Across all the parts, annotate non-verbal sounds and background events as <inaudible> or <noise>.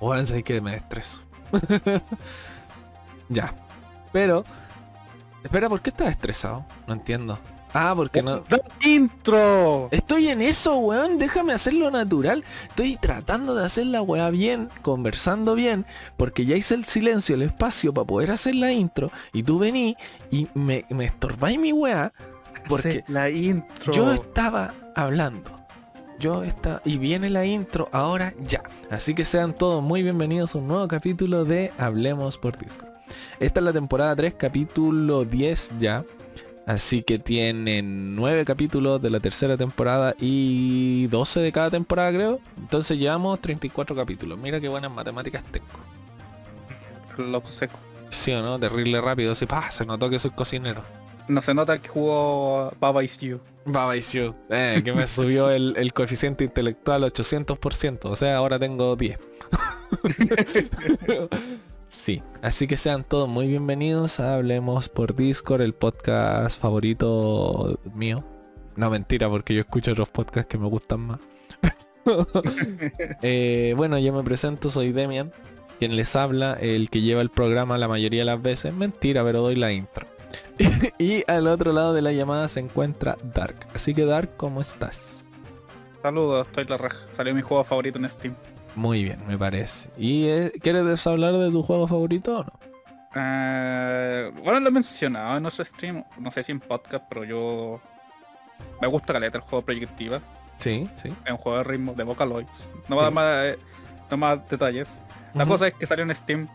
Bueno, sabes que me estreso. <laughs> ya. Pero. Espera, ¿por qué estás estresado? No entiendo. Ah, porque no. ¡Da intro! Estoy en eso, weón. Déjame hacerlo natural. Estoy tratando de hacer la weá bien, conversando bien, porque ya hice el silencio, el espacio para poder hacer la intro. Y tú vení y me, me estorbáis mi weá. Porque la intro. yo estaba hablando. Yo está y viene la intro ahora ya. Así que sean todos muy bienvenidos a un nuevo capítulo de Hablemos por Discord. Esta es la temporada 3, capítulo 10 ya. Así que tienen 9 capítulos de la tercera temporada y 12 de cada temporada creo. Entonces llevamos 34 capítulos. Mira qué buenas matemáticas tengo. Loco seco. Sí o no, terrible rápido. Se notó que soy cocinero. No se nota que jugó Baba Is You. Baba is you. Eh, que me <laughs> subió el, el coeficiente intelectual 800%. O sea, ahora tengo 10. <laughs> sí, así que sean todos muy bienvenidos a Hablemos por Discord, el podcast favorito mío. No, mentira, porque yo escucho otros podcasts que me gustan más. <laughs> Eh, bueno, yo me presento, soy Demian, quien les habla, el que lleva el programa la mayoría de las veces. Mentira, pero doy la intro. <laughs> y al otro lado de la llamada se encuentra Dark. Así que Dark, ¿cómo estás? Saludos, estoy la raja. Salió mi juego favorito en Steam. Muy bien, me parece. ¿Y eh, quieres hablar de tu juego favorito o no? Eh, bueno, lo he mencionado en nuestro stream, no sé si en podcast, pero yo... Me gusta caleta el juego Proyectiva. Sí, sí. Es un juego de ritmo de Vocaloids. No voy a dar más, eh, no más detalles. La cosa es que salió en Steam.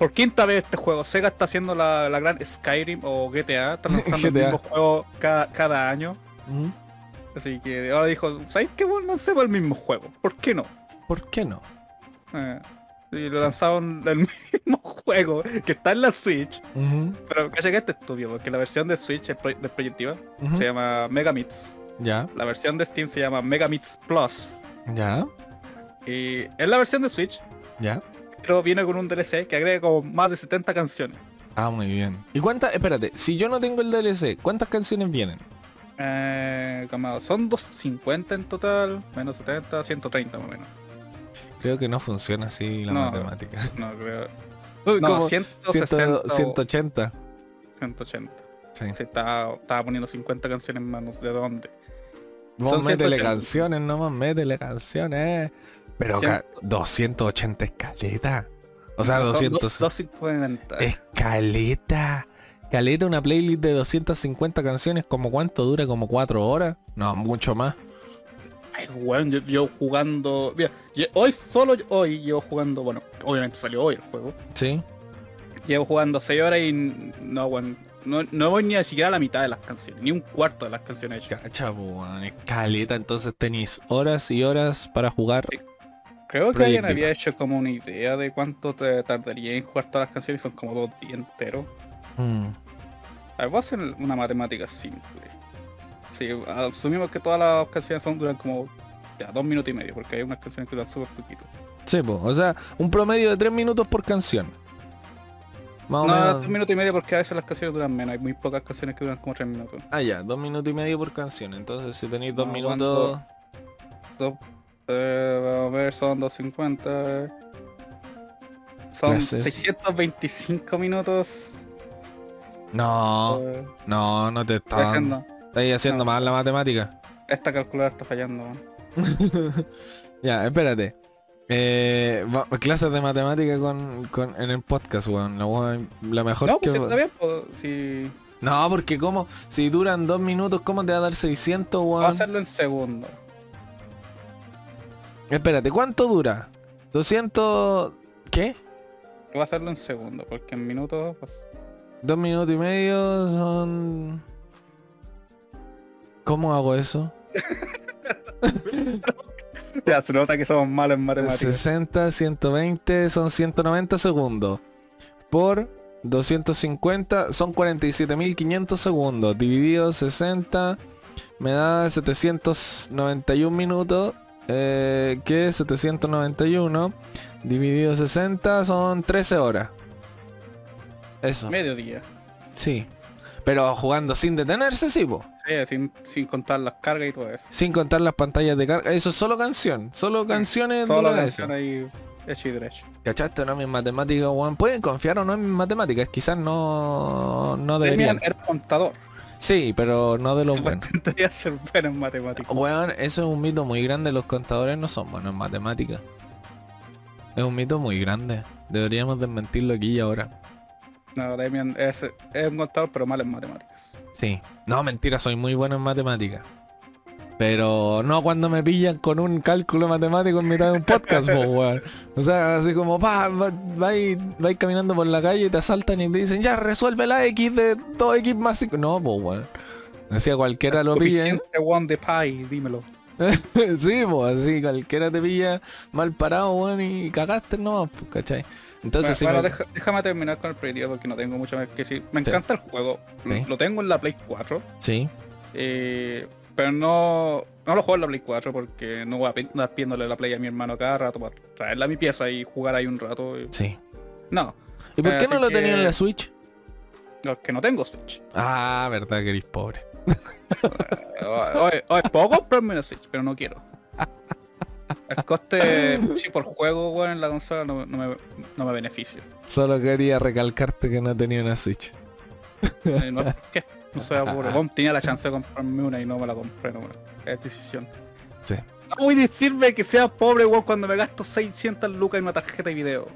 Por quinta vez este juego, Sega está haciendo la, la gran Skyrim o GTA, están <laughs> lanzando el mismo juego cada, cada año. Ujú. Así que ahora dijo, ¿sabes qué? Bueno, lancemos el mismo juego. ¿Por qué no? ¿Por qué no? Eh, y lo Sí. lanzaron el <laughs> mismo juego que está en la Switch. Ujú, Pero caché que este estudio, porque la versión de Switch es pro- de Proyectiva se llama Megamits. Ya, La versión de Steam se llama Megamits Plus. ya, Y es la versión de Switch, ya. Viene con un DLC que agrega como más de 70 canciones. Ah, muy bien. ¿Y cuántas? Espérate, si yo no tengo el DLC, ¿cuántas canciones vienen? Eh, son 250 en total, menos 70, 130 más o menos. Creo que no funciona así la No. matemática. No, creo. <laughs> Uy, No, como 160 ciento- o 180. 180. Sí. Se estaba, estaba poniendo 50 canciones menos. ¿De dónde? Vos Son métele 180. canciones, nomás métele canciones. Pero ca- 280 escaleta. O sea, Son 200. dos- 250. Escaleta. Caleta, una playlist de 250 canciones, ¿como cuánto dura? ¿Como 4 horas? No, mucho más. Ay, weón, yo, yo jugando... Mira, yo- hoy, solo hoy llevo jugando... Bueno, obviamente salió hoy el juego. ¿Sí? Llevo jugando 6 horas y no, weón, no, no voy ni siquiera a la mitad de las canciones, ni un cuarto de las canciones hechas. Cacha, weón, escaleta. Entonces tenéis horas y horas para jugar. Creo que alguien había hecho como una idea de cuánto te tardaría en jugar todas las canciones, son como dos días enteros. Mm, A ver, voy a hacer una matemática simple. Sí, asumimos que todas las canciones son duran como ya, dos minutos y medio, porque hay unas canciones que duran súper poquito. Sí, po, o sea, un promedio de 3 minutos por canción. Más o No, menos. dos minutos y medio porque a veces las canciones duran menos, hay muy pocas canciones que duran como tres minutos. Ah, ya, dos minutos y medio por canción. Entonces, si tenéis dos No, minutos... Dos, eh, vamos a ver, son 250. Son Clases. 625 minutos. No, eh, no, no te está... haciendo. Estáis haciendo No. mal la matemática. Esta calculadora está fallando. weón. <laughs> ya, espérate. Eh, va- clases de matemática con, con- en el podcast, weón. La, mejor No, que... pues está bien, pues, si No, porque como, si duran dos minutos, ¿cómo te va a dar 600, voy a weón? hacerlo en segundos. Espérate, ¿cuánto dura? 200... ¿Qué? Voy a hacerlo en segundos, porque en minutos, pues, Dos minutos y medio son... ¿Cómo hago eso? <laughs> ya se nota que somos malos en matemáticas. 60, 120, son 190 segundos. Por 250 son 47.500 segundos. Dividido 60 me da 791 minutos. Eh, que 791 dividido 60 son 13 horas. Eso, Mediodía. sí. Pero jugando sin detenerse, sí, po. Sí, sin, sin contar las cargas y todo eso. Sin contar las pantallas de carga. Eso es solo canción. Solo canciones Solo dura canción eso. ahí. hecho y derecho. ¿Cachaste? No, mis matemáticas, weón. Pueden confiar o no en mis matemáticas. Quizás no, no deberían. Demian era contador. Sí, pero no de los buenos. Ser bueno en matemáticas. Weón, eso es un mito muy grande. Los contadores no son buenos en matemáticas. Es un mito muy grande. Deberíamos desmentirlo aquí y ahora. No, Demian es, es un contador, pero mal en matemáticas. Sí. No, mentira, soy muy bueno en matemáticas. Pero no cuando me pillan con un cálculo matemático en mitad de un podcast, po, <laughs> weón. O sea, así como, pa, va- vais vais caminando por la calle y te asaltan y te dicen, ya, resuelve la X de 2X más 5. No, pues, weón. Decía cualquiera lo pilla. Suficiente one de pi, dímelo. <laughs> sí, pues, así cualquiera te pilla mal parado, weón, y cagaste nomás, pues, ¿cachai? Entonces, sí bueno, me- deja- déjame terminar con el proyecto porque no tengo mucho más que decir. Me Sí. encanta el juego. Lo- Sí. Lo tengo en la Play 4. Sí, eh, pero no, no lo juego en la Play 4 porque no voy a andar pidiéndole la Play a mi hermano cada rato para traerla a mi pieza y jugar ahí un rato. y- sí. No, ¿Y por Eh, qué así no lo que- tenía en la Switch? no, que no tengo Switch. Ah, verdad que eres pobre. <laughs> Oye, oye, puedo comprarme una Switch, pero no quiero. El coste sí, por juego weón, en la consola no, no me, no me beneficia. Solo quería recalcarte que no tenía una Switch. Eh, No, ¿por qué? No soy pobre. <laughs> Weón, tenía la chance de comprarme una y no me la compré. No, es decisión. Sí. No voy a decirme que sea pobre weón, cuando me gasto 600 lucas en una tarjeta de video.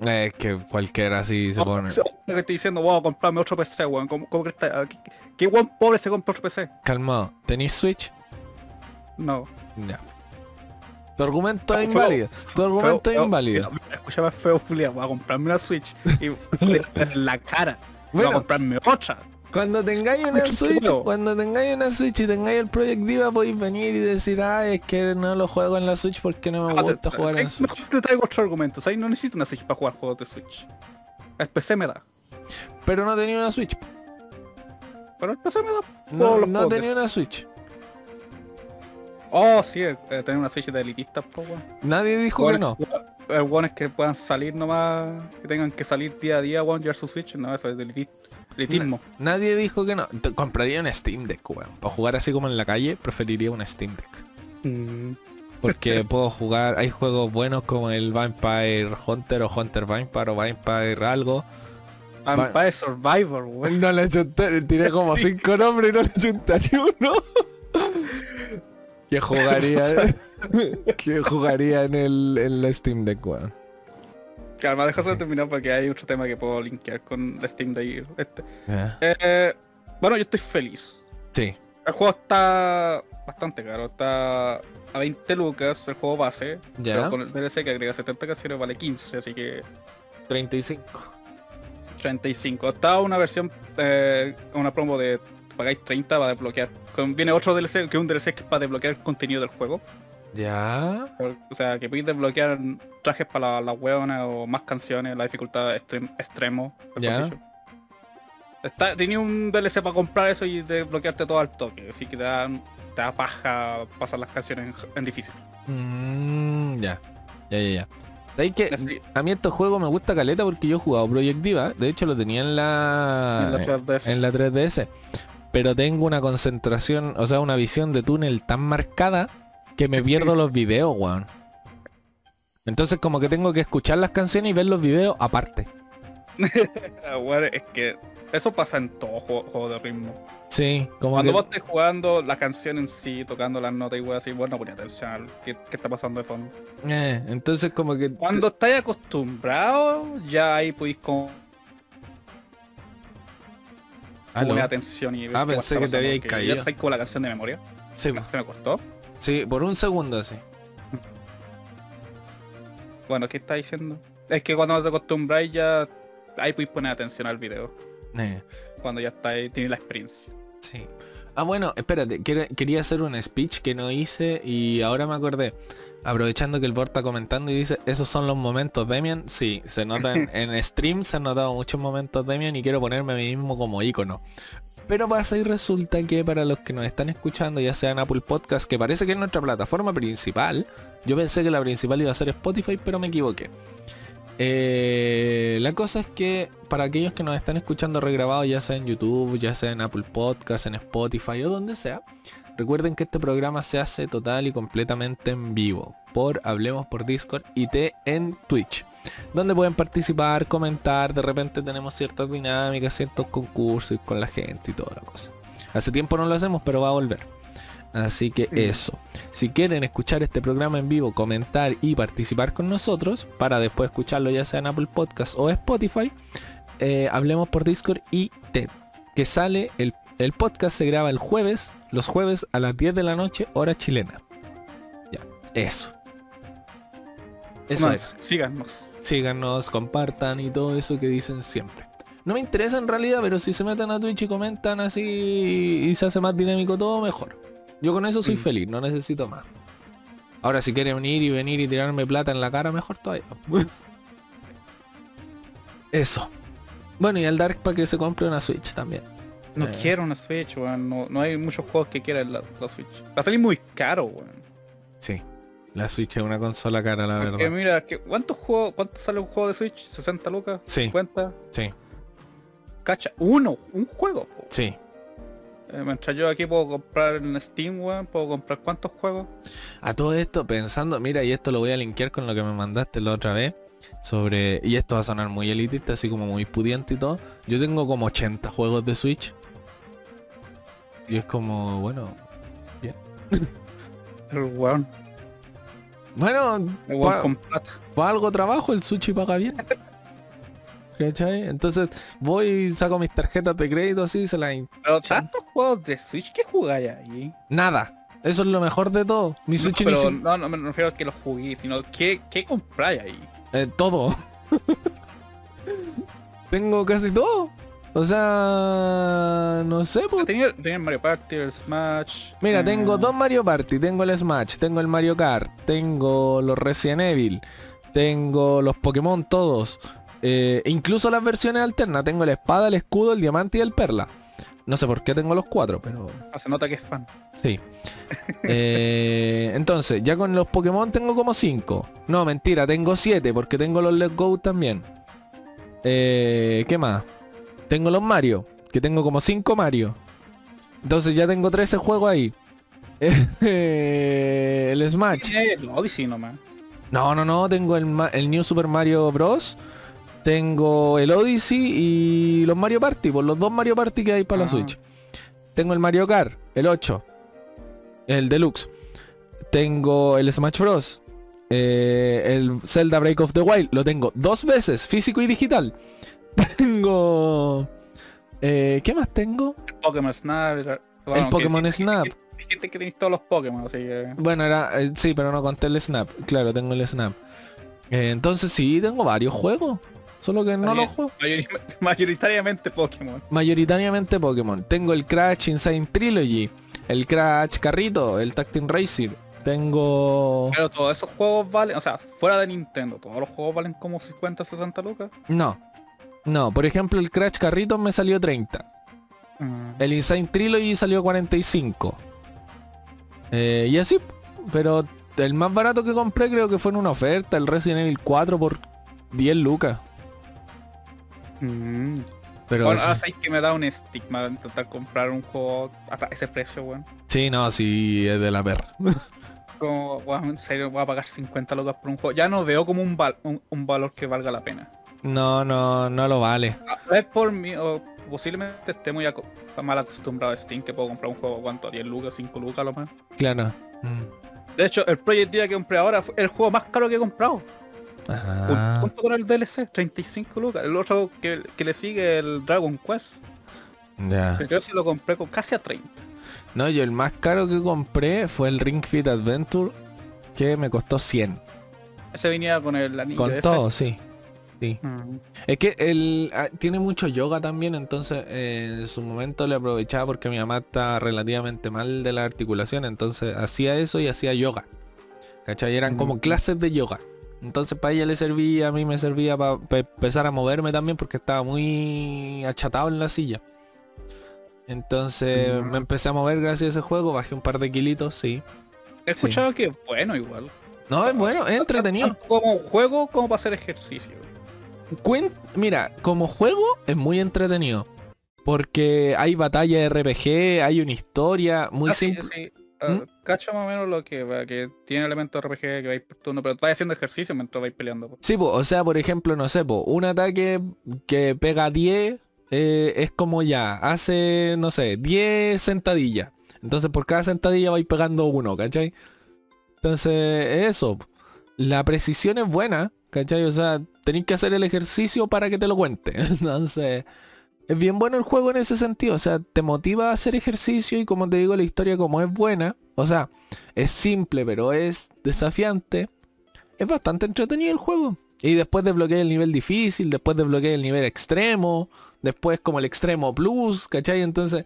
Es que cualquiera así se No, pone. que estoy diciendo, a comprarme otro PC, weón. ¿Cómo, cómo que está? ¿Qué, qué weón pobre se compra otro PC? Calmado. ¿Tenéis Switch? No. Ya. Tu argumento es inválido. Tu argumento es inválido. Escúchame feo, Julia, voy a comprarme una Switch y <laughs> en la cara. voy a comprarme otra. Cuando tengáis una Switch, juego. cuando tengáis una Switch y tengáis el Project Diva, podéis venir y decir, ay, es que no lo juego en la Switch porque no me gusta jugar en Ahí Switch. mejor te traigo otro argumento. ¿sabes? No necesito una Switch para jugar juegos de Switch. El PC me da. Pero no tenía una Switch. Pero el PC me da. No, todos los no juegos de- tenía una Switch. Oh, sí, eh, tener una Switch de elitistas, pues, weón. Nadie dijo que no. El bueno es que puedan salir nomás, que tengan que salir día a día, weón, llevar su Switch. No, eso es de Nadie dijo que no. Compraría un Steam Deck, weón. Para jugar así como en la calle, preferiría un Steam Deck. Mm. Porque <laughs> puedo jugar, hay juegos buenos como el Vampire Hunter o Hunter Vampire o Vampire algo. Vampire Survivor, weón. No le chunté, tiré como cinco nombres y no le ni uno. <laughs> que jugaría <laughs> que jugaría en el en la Steam Deck, weón. Calma, deja de Sí. terminar porque hay otro tema que puedo linkear con Steam de este. Eh, bueno, yo estoy feliz. Sí. El juego está bastante caro, está a 20 lucas el juego base, Ya. pero con el DLC que agrega 70 canciones vale 15, así que 35. 35. Está una versión, eh, una promo de pagáis 30 para desbloquear. Con- viene otro DLC, que es un DLC que es para desbloquear el contenido del juego. Ya. O sea, que podéis desbloquear trajes para las la hueonas o más canciones, la dificultad extrem- extremo. Ya. Está, tenía un DLC para comprar eso y desbloquearte todo al toque, así que te da, te da paja pasar las canciones en, en difícil. Mm, ya. Ya, ya, ya. ¿Sabes? Así- A mí estos juegos me gusta caleta porque yo he jugado Project Diva. De hecho lo tenía en la... en la 3DS. en la 3DS. Pero tengo una concentración, o sea, una visión de túnel tan marcada que me pierdo los videos, weón. Entonces como que tengo que escuchar las canciones y ver los videos aparte. <laughs> Bueno, es que eso pasa en todo juego, juego de ritmo. Sí, como Cuando que... vos estés jugando la canción en sí, tocando las notas y weón así, vos no ponés atención al qué, qué está pasando de fondo. eh, entonces como que... Cuando estáis acostumbrados, ya ahí podéis con poner atención y Ah, pensé que te porque caído. Ya sabéis como la canción de memoria. Sí, Se me costó. Sí, por un segundo sí. Bueno, ¿qué está diciendo? Es que cuando te acostumbráis ya ahí podéis poner atención al video. Eh, Cuando ya estáis, tienes la experiencia. sí. Ah, bueno, espérate, quería hacer un speech que no hice y ahora me acordé. Aprovechando que el Bort está comentando y dice, esos son los momentos Demian. Sí, se notan <laughs> en stream, se han notado muchos momentos Demian y quiero ponerme a mí mismo como icono. Pero pasa y resulta que para los que nos están escuchando, ya sea en Apple Podcast, que parece que es nuestra plataforma principal, yo pensé que la principal iba a ser Spotify, pero me equivoqué. Eh, la cosa es que para aquellos que nos están escuchando regrabados, ya sea en YouTube, ya sea en Apple Podcast, en Spotify o donde sea, recuerden que este programa se hace total y completamente en vivo. Por Hablemos por Discord y T en Twitch. Donde pueden participar, comentar, de repente tenemos ciertas dinámicas, ciertos concursos con la gente y toda la cosa. Hace tiempo no lo hacemos, pero va a volver. Así que eso. Si quieren escuchar este programa en vivo, comentar y participar con nosotros, para después escucharlo ya sea en Apple Podcast o Spotify, eh, hablemos por Discord y TED. Que sale, el, el podcast se graba el jueves, los jueves a las 10 de la noche, hora chilena. Ya, eso. Eso es. síganos. Síganos, compartan y todo eso que dicen siempre. No me interesa en realidad, pero si se meten a Twitch y comentan así y se hace más dinámico todo, mejor. Yo con eso soy Mm. feliz, no necesito más. Ahora si quieren venir y venir y tirarme plata en la cara, mejor todavía. <laughs> eso. Bueno, y el Dark para que se compre una Switch también. No Eh. quiero una Switch, weón. No, no hay muchos juegos que quieran la, la Switch. Va a salir muy caro, weón. Sí. La Switch es una consola cara, la Porque verdad. mira, que ¿cuántos juegos, cuánto sale un juego de Switch? ¿60 lucas? Sí. ¿50? Sí, Cacha, uno, un juego. po. sí. Eh, mientras yo aquí puedo comprar en Steam, weón, puedo comprar cuántos juegos. A todo esto pensando, mira, y esto lo voy a linkear con lo que me mandaste la otra vez. Sobre. Y esto va a sonar muy elitista, así como muy pudiente y todo. Yo tengo como 80 juegos de Switch. Y es como, bueno. El weón, Bueno, pa- para algo trabajo, el sushi paga bien. ¿Cachai? Entonces voy y saco mis tarjetas de crédito así y se las... Pero tantos juegos de Switch que jugáis ahí. Nada. Eso es lo mejor de todo. Mi No, Switch ni sin- no, no me refiero a que los jugué, sino que ¿qué compráis ahí? Eh, todo. <laughs> Tengo casi todo. O sea, no sé, pues. Tenía, tenía el Mario Party, el Smash. Mira, eh, tengo dos Mario Party, tengo el Smash, tengo el Mario Kart, tengo los Resident Evil, tengo los Pokémon todos, eh, incluso las versiones alternas, tengo la espada, el escudo, el diamante y el perla. No sé por qué tengo los cuatro, pero ah, se nota que es fan. sí. <laughs> Eh, entonces, ya con los Pokémon tengo como cinco. No, mentira, tengo siete porque tengo los Let's Go también. Eh, ¿Qué más? Tengo los Mario, que tengo como cinco Mario. Entonces ya tengo 13 juegos ahí. <laughs> El Smash. El Odyssey nomás. No, no, no, tengo el, New Super Mario Bros. Tengo el Odyssey y los Mario Party, por los dos Mario Party que hay para la Ah. Switch. Tengo el Mario Kart, el 8. El Deluxe. Tengo el Smash Bros. eh, el Zelda Break of the Wild. Lo tengo dos veces, físico y digital. Tengo... eh, ¿Qué más tengo? El Pokémon Snap. era- bueno, Pokémon Snap. Dijiste que tenéis todos los Pokémon, así que... Bueno, era... eh, sí, pero no conté el Snap. Claro, tengo el Snap. Eh, entonces sí, tengo varios juegos. Solo que no los juego. <laughs> mayoritariamente Pokémon. Mayoritariamente Pokémon. Tengo el Crash Insane Trilogy. El Crash Carrito. El Tacting Racer. Tengo... Pero todos esos juegos valen, o sea, fuera de Nintendo, todos los juegos valen como 50, 60 lucas. No. No, por ejemplo el Crash Carrito me salió 30. Mm. El Insane Trilogy salió 45. Eh, y así. Pero el más barato que compré creo que fue en una oferta. El Resident Evil 4 por 10 lucas. Mm. Pero Bueno, sí- ahora sabéis que me da un estigma de intentar comprar un juego hasta ese precio, weón. sí, no, sí, es de la perra. <laughs> Como, weón, en serio, voy a pagar 50 lucas por un juego. Ya no veo como un, val- un, un valor que valga la pena. No, no, no lo vale. Ah, Es por mí, o posiblemente esté muy aco- mal acostumbrado a Steam, que puedo comprar un juego, ¿cuánto? 10 lucas, 5 lucas lo más. Claro. Mm. De hecho, el Project que compré ahora fue el juego más caro que he comprado. jun- Ah, Junto con el DLC, 35 lucas. El otro que, que le sigue el Dragon Quest. ya. Yo sí lo compré con casi a 30. No, yo el más caro que compré fue el Ring Fit Adventure, que me costó 100. Ese venía con el anillo Con ese. todo, sí. Sí. Mm. Es que él ah, tiene mucho yoga también, entonces eh, en su momento le aprovechaba porque mi mamá está relativamente mal de la articulación, entonces hacía eso y hacía yoga. ¿Cachai? Eran como Mm. clases de yoga. Entonces para ella le servía, a mí me servía para empezar a moverme también porque estaba muy achatado en la silla. Entonces Mm. me empecé a mover gracias a ese juego, bajé un par de kilitos, sí. He escuchado que es bueno igual. No, es bueno, es entretenido. Como juego como para hacer ejercicio. Cuen- Mira, como juego es muy entretenido. Porque hay batalla RPG, hay una historia muy Ah, simple. sí. ah, ¿Mm? cacho más o menos lo que, tiene elementos RPG que vais por turno, pero vais haciendo ejercicio mientras vais peleando. po. Sí, po, o sea, por ejemplo, no sé, po, un ataque que pega 10 eh, es como ya, hace, no sé, 10 sentadillas. Entonces por cada sentadilla vais pegando uno, ¿cachai? Entonces, eso. La precisión es buena, ¿cachai? O sea, tenéis que hacer el ejercicio para que te lo cuente. <laughs> Entonces, es bien bueno el juego en ese sentido. O sea, te motiva a hacer ejercicio y como te digo, la historia como es buena, o sea, es simple, pero es desafiante. Es bastante entretenido el juego. Y después desbloqueé el nivel difícil, después desbloqueé el nivel extremo, después como el extremo plus, ¿cachai? Entonces,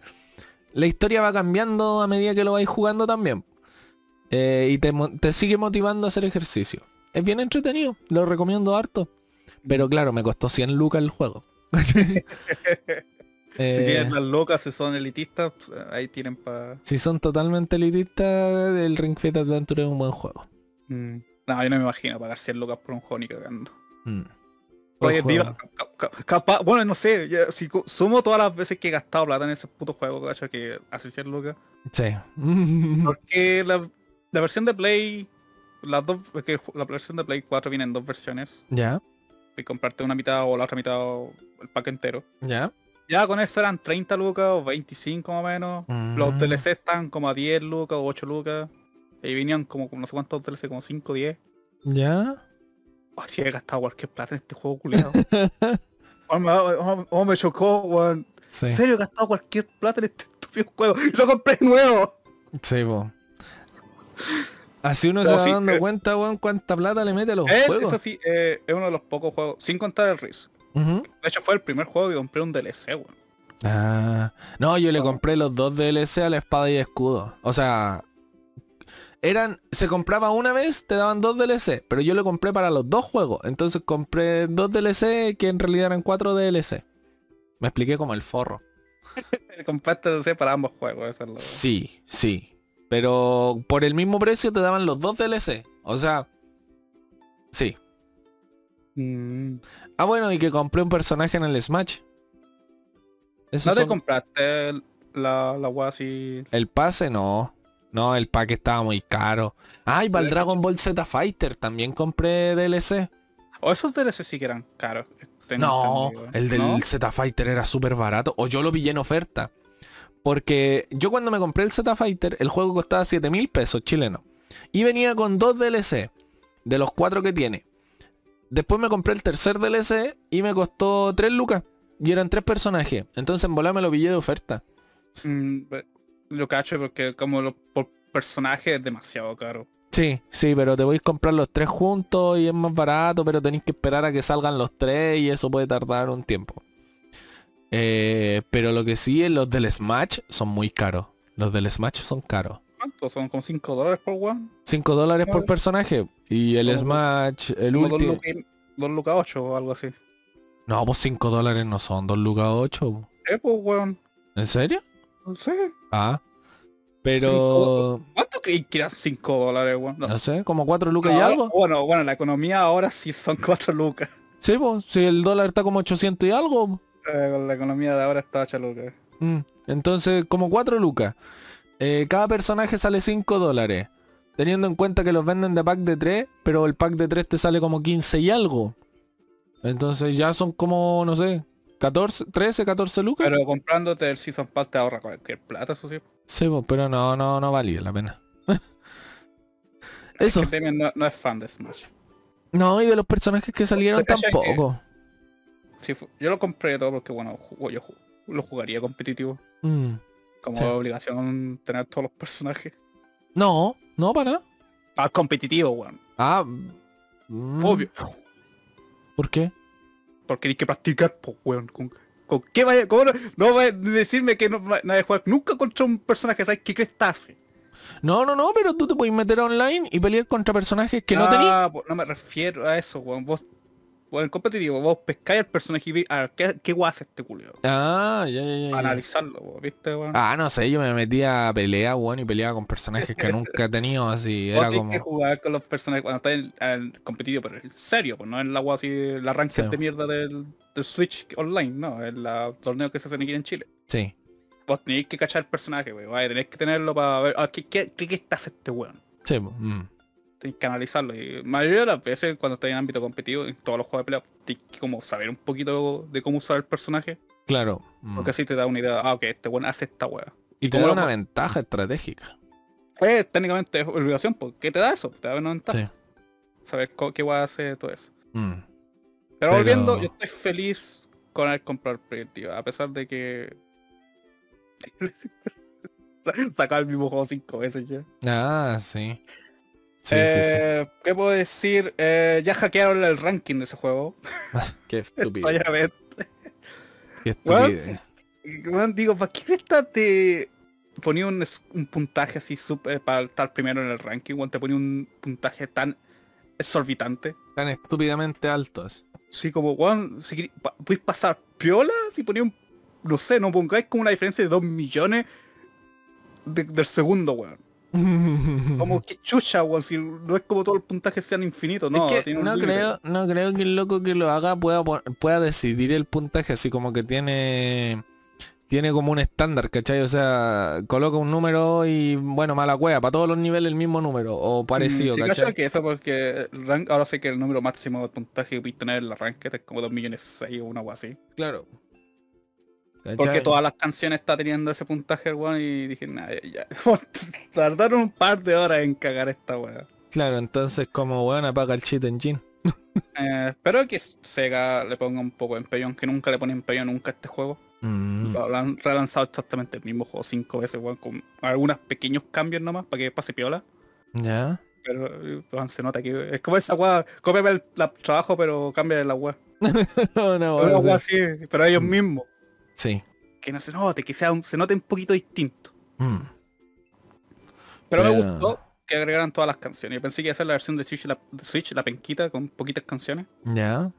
la historia va cambiando a medida que lo vais jugando también. Eh, y te sigue motivando a hacer ejercicio. Es bien entretenido, lo recomiendo harto. Pero claro, me costó 100 lucas el juego. <laughs> Si Eh, tienen las locas, si son elitistas, pues, ahí tienen para... si son totalmente elitistas, el Ring Fit Adventure es un buen juego. No, yo no me imagino pagar 100 lucas por un juego ni cagando. Mm. Buen Oye, juego. diva, ca- ca- capaz, bueno, no sé, ya, si co- sumo todas las veces que he gastado plata en ese puto juego, cacho, que hace 100 lucas. Sí. <laughs> Porque la, la versión de Play, las dos, es que la versión de Play 4 viene en dos versiones. ya, Y comprarte una mitad o la otra mitad o el pack entero. ya. Ya con eso eran 30 lucas o 25 más o menos. Los Mm. DLC están como a 10 lucas o 8 lucas. Y venían como, como no sé cuántos DLC, como 5 o 10. Ya. Oh, sí, he gastado cualquier plata en este juego culiado. <laughs> oh, me, oh, oh, me chocó, weón. Sí. En serio, he gastado cualquier plata en este estúpido juego. Y lo compré nuevo. Sí, po. Así uno No, se va sí, dando eh. cuenta, weón, cuánta plata le mete a los Eh, juegos. eso sí, eh, es uno de los pocos juegos, sin contar el Risk. Ujú. De hecho, fue el primer juego que compré un DLC, weón. Ah. No, yo le No. compré los dos DLC a la espada y escudo. O sea, eran, se compraba una vez, te daban dos DLC, pero yo le compré para los dos juegos. Entonces compré dos DLC que en realidad eran cuatro DLC. Me expliqué como el forro. <laughs> Compraste DLC para ambos juegos, eso es lo... Sí, sí. Pero por el mismo precio te daban los dos DLC. O sea, sí. Mm. Ah, bueno, y que compré un personaje en el Smash. Esos ¿No te son- compraste el- la, la wea así? El pase no. No, el pack estaba muy caro. Ay, para el Dragon Ball Z Fighter también compré DLC. O esos DLC sí que eran caros. tengo No, entendido. el del ¿No? Z Fighter era súper barato. O yo lo pillé en oferta. Porque yo cuando me compré el Z Fighter, el juego costaba 7 mil pesos chilenos. Y venía con dos DLC. De los cuatro que tiene. Después me compré el tercer DLC y me costó 3 lucas. Y eran tres personajes. Entonces en volar me lo pillé de oferta. Mm, lo cacho porque como lo, por personaje es demasiado caro. Sí, sí, pero te voy a comprar los tres juntos y es más barato, pero tenéis que esperar a que salgan los tres y eso puede tardar un tiempo. Eh, pero lo que sí es los del Smash son muy caros. Los del Smash son caros. ¿Cuánto? Son como 5 dólares por one. 5 dólares por Claro. personaje. Y el Como- Smash, el Como 2 último... lucas, dos lucas 8 o algo así. No, pues 5 dólares no son 2 lucas 8. Eh, pues weón. ¿En serio? No sé. Ah. Pero... ¿Cuánto creí que eran 5 dólares, weón? No. No sé, como 4 lucas y Ahora- algo. Bueno, bueno, la economía ahora sí son <laughs> 4 lucas. Sí, pues, si el dólar está como 800 y algo. Eh, con la economía de ahora está 8 lucas. Mm, Entonces, como 4 lucas. Eh, cada personaje sale 5 dólares. Teniendo en cuenta que los venden de pack de 3, pero el pack de 3 te sale como 15 y algo. Entonces ya son como, no sé, 14, 13, 14 lucas. Pero comprándote el Season Pass te ahorra cualquier plata, eso sí. Sí, pero no, no, no valía la pena. Eso. Que Demian no, no es fan de Smash. No, y de los personajes que salieron ¿Te cachai que- yo lo compré todo porque, bueno, yo lo jugaría competitivo. Mm. Como Sí. obligación tener todos los personajes. No, no para nada. Ah, competitivo, weón. Ah, mm, Obvio. ¿Por qué? Porque hay que practicar, pues, weón. ¿Con, con qué vaya? ¿Cómo no, no va a decirme que no va no va a jugar nunca contra un personaje? ¿Sabes qué crees hace? No, no, no, pero tú te puedes meter online y pelear contra personajes que no tenías. Ah, pues, no me refiero a eso, weón. Vos, weón, en competitivo, vos pescáis al personaje y a ver, ¿qué, qué este culio? Ah, ya, ya, ya. Analizarlo, weón, ¿viste, weón? Ah, no sé, yo me metía a pelea, bueno, y peleaba con personajes que <laughs> nunca he tenido, así, Vos era como... que jugar con los personajes cuando estás en, en competitivo, pero en serio, pues no en la agua así, la ranked Sí. de mierda del, del Switch online, no, en la torneo que se hacen aquí en Chile. Sí. vos tenéis que cachar el personaje, weón. Tenés que tenerlo para ver ah, ¿qué, qué, qué, qué está hace este weón. Sí, mm. Tienes que analizarlo. Y la mayoría de las veces cuando estás en ámbito competitivo, en todos los juegos de pelea, tienes que como saber un poquito de cómo usar el personaje. Claro. mm. Porque así te da una idea, ah, ok, este weón hace esta weá. Y te da una ventaja estratégica. Pues técnicamente es obligación, porque te da eso? Te da una ventaja. Sí. Saber qué weá hace todo eso. Mm. Pero, Pero- volviendo, yo estoy feliz con el comprar proyectiva, a pesar de que <laughs> sacar el mismo juego cinco veces ya. Ah, sí. Sí, sí, Eh, ¿Qué puedo decir? Eh, ya hackearon el ranking de ese juego. sí. <laughs> Qué estúpido. Qué. Y, weón, digo, ¿para qué esta te ponía un, puntaje así súper para estar primero en el ranking? Weón, te ponía un puntaje tan exorbitante. Tan estúpidamente altos. Sí, como, weón, si pa- puedes pasar piola si ponía un, no sé, no pongáis como una diferencia de 2 millones de- del segundo, weón. Como que chucha, weón, si no es como todo el puntaje sean infinitos, no. es que tiene un no creo, no creo que el loco que lo haga pueda, pueda decidir el puntaje, así como que tiene tiene como un estándar, ¿cachai? O sea, coloca un número y bueno, mala cueva, para todos los niveles el mismo número, o parecido, Mm, sí, ¿cachai? que eso porque el rank, ahora sé que el número máximo de puntaje que puedes tener en la ranked es como 2 millones 6 o una cosa así. Claro. Porque todas las canciones está teniendo ese puntaje weón y dije, nah, ya, ya". <laughs> Tardaron un par de horas en cagar esta weá. Claro, entonces como weón apaga el cheat engine. <laughs> Eh, espero que Sega le ponga un poco de empeño, aunque nunca le pone empeño nunca a este juego. Mm, Lo han relanzado exactamente el mismo juego cinco veces, weón, con algunos pequeños cambios nomás para que pase piola. Ya. Pero weón, se nota que es como esa weá, cópiame el la- trabajo pero cambia la weá. <laughs> Una Una weá weá así. así, pero ellos mismos. Sí. Que no se note, que sea un- se note un poquito distinto. Mm. Pero, me gustó que agregaran todas las canciones. Yo pensé que iba a ser la versión de Switch, la, de Switch, la penquita, con poquitas canciones. Ya.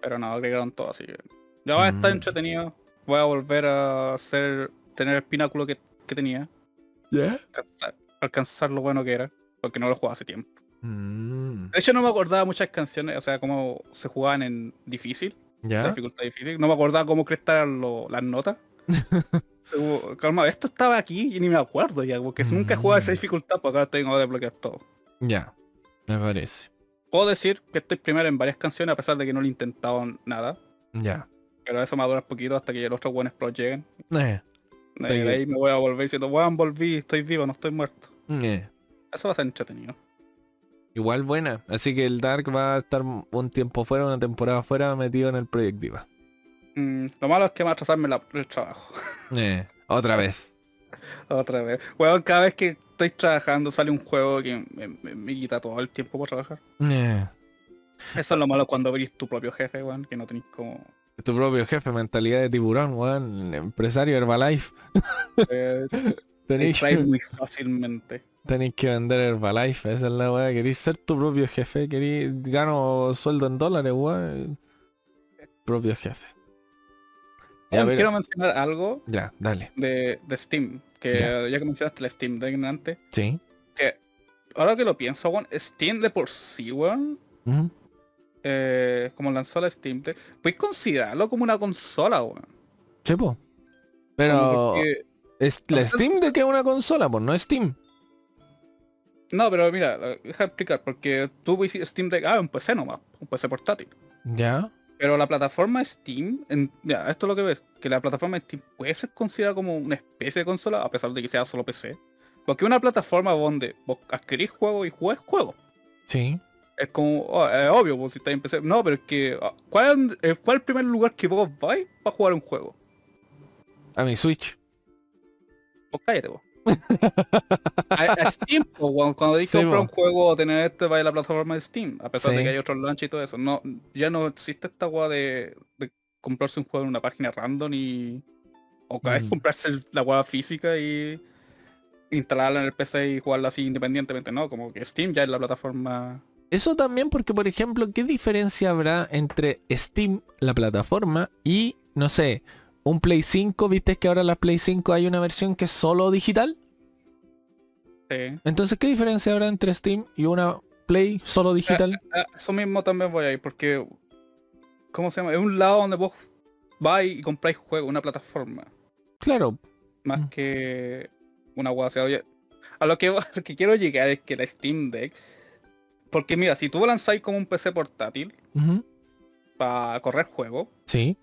Pero no, agregaron todo así que. Ya va a estar Mm. entretenido. Voy a volver a hacer. tener el pináculo que, que tenía. Ya. Alcanzar, alcanzar lo bueno que era. Porque no lo jugaba hace tiempo. Mm. De hecho no me acordaba muchas canciones, o sea, cómo se jugaban en difícil, la Ya. dificultad difícil. No me acordaba cómo crestaban las notas. <laughs> Como, Calma, esto estaba aquí y ni me acuerdo ya, porque nunca he jugado esa Mm. dificultad, porque ahora tengo que desbloquear todo. Ya. Me parece. Puedo decir que estoy primero en varias canciones a pesar de que no lo he intentado nada. Ya. Pero eso me va a durar poquito hasta que los otros buenos pros lleguen. Eh. De ahí me voy a volver diciendo, weón, volví, estoy vivo, no estoy muerto. Eh. Eso va a ser entretenido. Igual buena. Así que el Dark va a estar un tiempo fuera, una temporada fuera, metido en el Project Diva. Mm, lo malo es que va a atrasarme la- el trabajo. <laughs> Eh. Otra vez. Otra vez. Cada vez que estoy trabajando sale un juego que me, me- me quita todo el tiempo por trabajar. Eh. Eso es lo malo cuando abrís tu propio jefe, weón, que no tenéis como... Tu propio jefe, mentalidad de tiburón, weón. Empresario Herbalife. Eh, <laughs> muy fácilmente. Tenéis que vender Herbalife, esa es la weá. Queréis ser tu propio jefe, queréis gano sueldo en dólares, weón. Propio jefe. Ya, Weón, pero- quiero mencionar algo ya, dale. de, de Steam, que Ya. ya. que mencionaste el Steam Deck antes, Sí. que ahora que lo pienso, weón, Steam de por sí, weón, eh, como lanzó la Steam Deck, puedes considerarlo como una consola, weón. Sí, po. Pero es la Steam de que es una consola, pues no es Steam. No, pero mira, deja de explicar, porque tú Steam Deck, ah, un PC nomás, un PC portátil. Ya. Pero la plataforma Steam, en- ya, esto es lo que ves, que la plataforma Steam puede ser considerada como una especie de consola, a pesar de que sea solo PC. Porque es una plataforma donde vos adquirís juegos y jugáis juegos. Sí. Es como, oh, es obvio, vos si estáis en PC. No, pero es que, ¿cuál, es- cuál el primer lugar que vos vais para jugar un juego? A mi Switch. Vos cállate vos. A, a Steam, weón, cuando dices Sí, comprar un juego o tener este, va a la plataforma de Steam, a pesar Sí. de que hay otros launch y todo eso. No, ya no existe esta weá de, de comprarse un juego en una página random y. O cada vez comprarse la weá física y instalarla en el PC y jugarla así independientemente, ¿no? Como que Steam ya es la plataforma. Eso también porque, por ejemplo, ¿qué diferencia habrá entre Steam, la plataforma, y, no sé, un Play 5? ¿Viste que ahora en la Play 5 hay una versión que es solo digital? Sí. Entonces, ¿qué diferencia habrá entre Steam y una Play solo digital? Ah, eso mismo también voy a ir porque. ¿Cómo se llama? Es un lado donde vos vais y compráis juegos, una plataforma. Claro, más Mm. que una hueá. O sea, oye, a lo que, <laughs> lo que quiero llegar es que la Steam Deck, porque mira, si tú lanzáis como un PC portátil para correr juegos, Sí.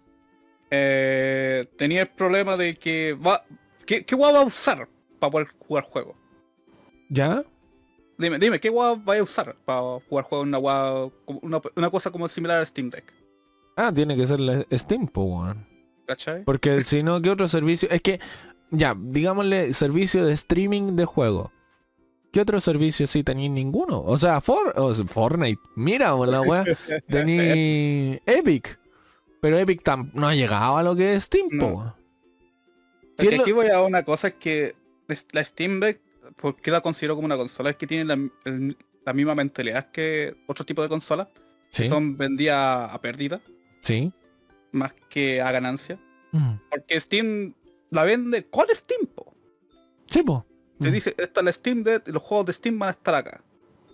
Eh, tenía el problema de que va, ¿qué, qué va a usar para poder jugar juegos? ¿Ya? Dime, dime, ¿qué guay vais a usar para jugar juegos una, como- una, una cosa como similar al Steam Deck? Ah, tiene que ser la Steam, po. ¿Cachai? Porque <laughs> si no, ¿qué otro servicio? Es que, ya, digámosle servicio de streaming de juego. ¿Qué otro servicio sí tenéis ninguno? O sea, For o sea, Fortnite. Mira, la weá. <laughs> Tení Epic. Pero Epic no ha llegado a lo que es Steam. No. Es Si es lo- aquí voy a una cosa es que la Steam Deck, ¿por qué la considero como una consola? Es que tiene la, el- la misma mentalidad que otro tipo de consolas, que Sí, son vendidas a pérdida, sí. más que a ganancia. Mm. Porque Steam la vende con Steam, po. Sí, po. Te Mm. dice, esta es la Steam Deck y los juegos de Steam van a estar acá.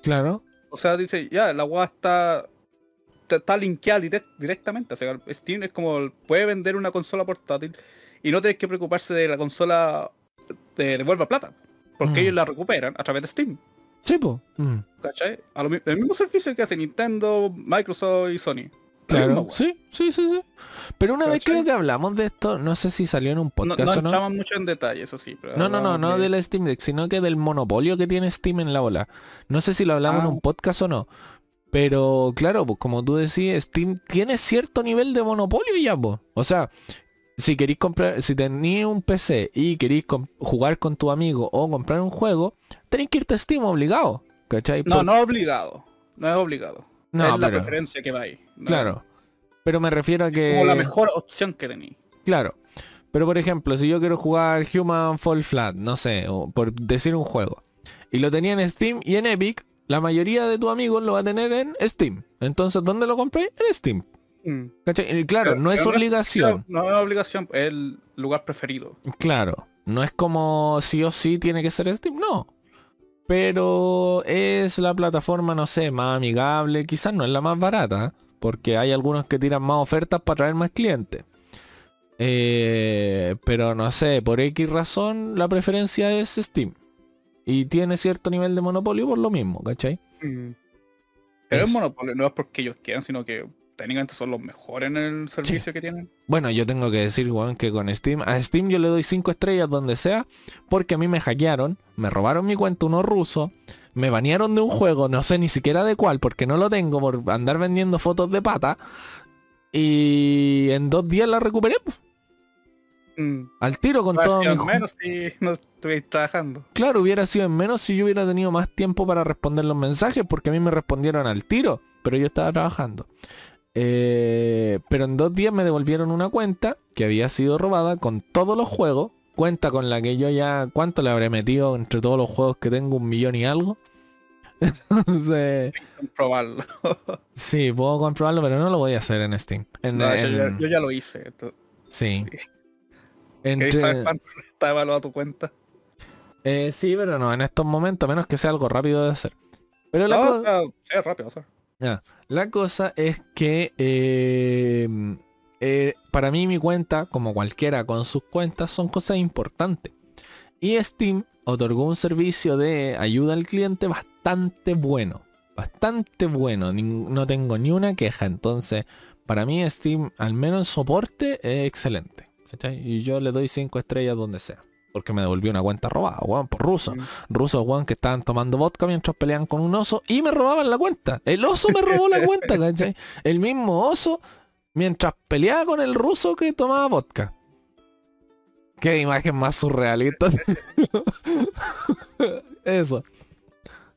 Claro. O sea, dice, ya, la weá está, está, linkeada direct- directamente. O sea, Steam es como, puede vender una consola portátil y no tienes que preocuparse de la consola te devuelva plata. Porque Mm. ellos la recuperan a través de Steam. Sí, po. Mm. ¿Cachai? A lo mi- el mismo servicio que hace Nintendo, Microsoft y Sony. La Claro. Sí, sí, sí, sí. Pero una vez creo que hablamos de esto, no sé si salió en un podcast no o no. entramos mucho en detalle, eso sí. pero No, no, no, no hablamos de- del Steam Deck, sino que del monopolio que tiene Steam en la ola. No sé si lo hablamos en Ah. un podcast o no. Pero claro, pues como tú decías, Steam tiene cierto nivel de monopolio ya, pues. O sea, si queréis comprar, si tenéis un PC y queréis jugar con tu amigo o comprar un juego, tenéis que irte a Steam obligado. ¿Cachai? No, Por- no es obligado. No es obligado. no, es la preferencia que va ahí. No claro. Pero me refiero a que... Como la mejor opción que tenéis. Claro. Pero por ejemplo, si yo quiero jugar Human Fall Flat, no sé, o por decir un juego, y lo tenía en Steam y en Epic, la mayoría de tus amigos lo va a tener en Steam. Entonces, ¿dónde lo compré? En Steam. Mm. Claro, no es obligación. No es obligación, es el lugar preferido. Claro. No es como sí o sí tiene que ser Steam. No. Pero es la plataforma, no sé, más amigable. Quizás no es la más barata. Porque hay algunos que tiran más ofertas para traer más clientes. Eh, pero no sé, por X razón la preferencia es Steam. Y tiene cierto nivel de monopolio por lo mismo, ¿cachai? Pero Eso. es monopolio, no es porque ellos quieran, sino que técnicamente son los mejores en el servicio que tienen. Bueno, yo tengo que decir, Juan, que con Steam, a Steam yo le doy 5 estrellas donde sea, porque a mí me hackearon, me robaron mi cuenta unos rusos, me banearon de un juego, no sé ni siquiera de cuál, porque no lo tengo por andar vendiendo fotos de pata, y en dos días la recuperé, pues, Mm. al tiro con todo mi menos si no estuvierais trabajando. Claro, hubiera sido en menos si yo hubiera tenido más tiempo para responder los mensajes, porque a mí me respondieron al tiro, pero yo estaba trabajando. Eh, pero en dos días me devolvieron una cuenta que había sido robada con todos los juegos, cuenta con la que yo ya, ¿cuánto le habré metido entre todos los juegos que tengo? Un millón y algo. <laughs> Entonces, Probarlo. <laughs> sí, puedo comprobarlo, pero no lo voy a hacer en Steam. En- No, yo, ya, en- yo ya lo hice. Esto- sí. ¿Queréis Entre- <laughs> está evaluada tu cuenta? eh, sí, pero no, en estos momentos, a menos que sea algo rápido de hacer. Pero la No, co- o sea, sea rápido. La cosa es que eh, eh, para mí mi cuenta, como cualquiera con sus cuentas, son cosas importantes. Y Steam otorgó un servicio de ayuda al cliente bastante bueno. Bastante bueno. No tengo ni una queja. Entonces, para mí Steam, al menos en soporte, es excelente. ¿Cachai? Y yo le doy 5 estrellas donde sea. Porque me devolvió una cuenta robada, weón, por ruso. Mm. Rusos, weón, que estaban tomando vodka mientras peleaban con un oso y me robaban la cuenta. El oso me robó la cuenta, ¿cachai? El mismo oso mientras peleaba con el ruso que tomaba vodka. Qué imagen más surrealista. <laughs> eso.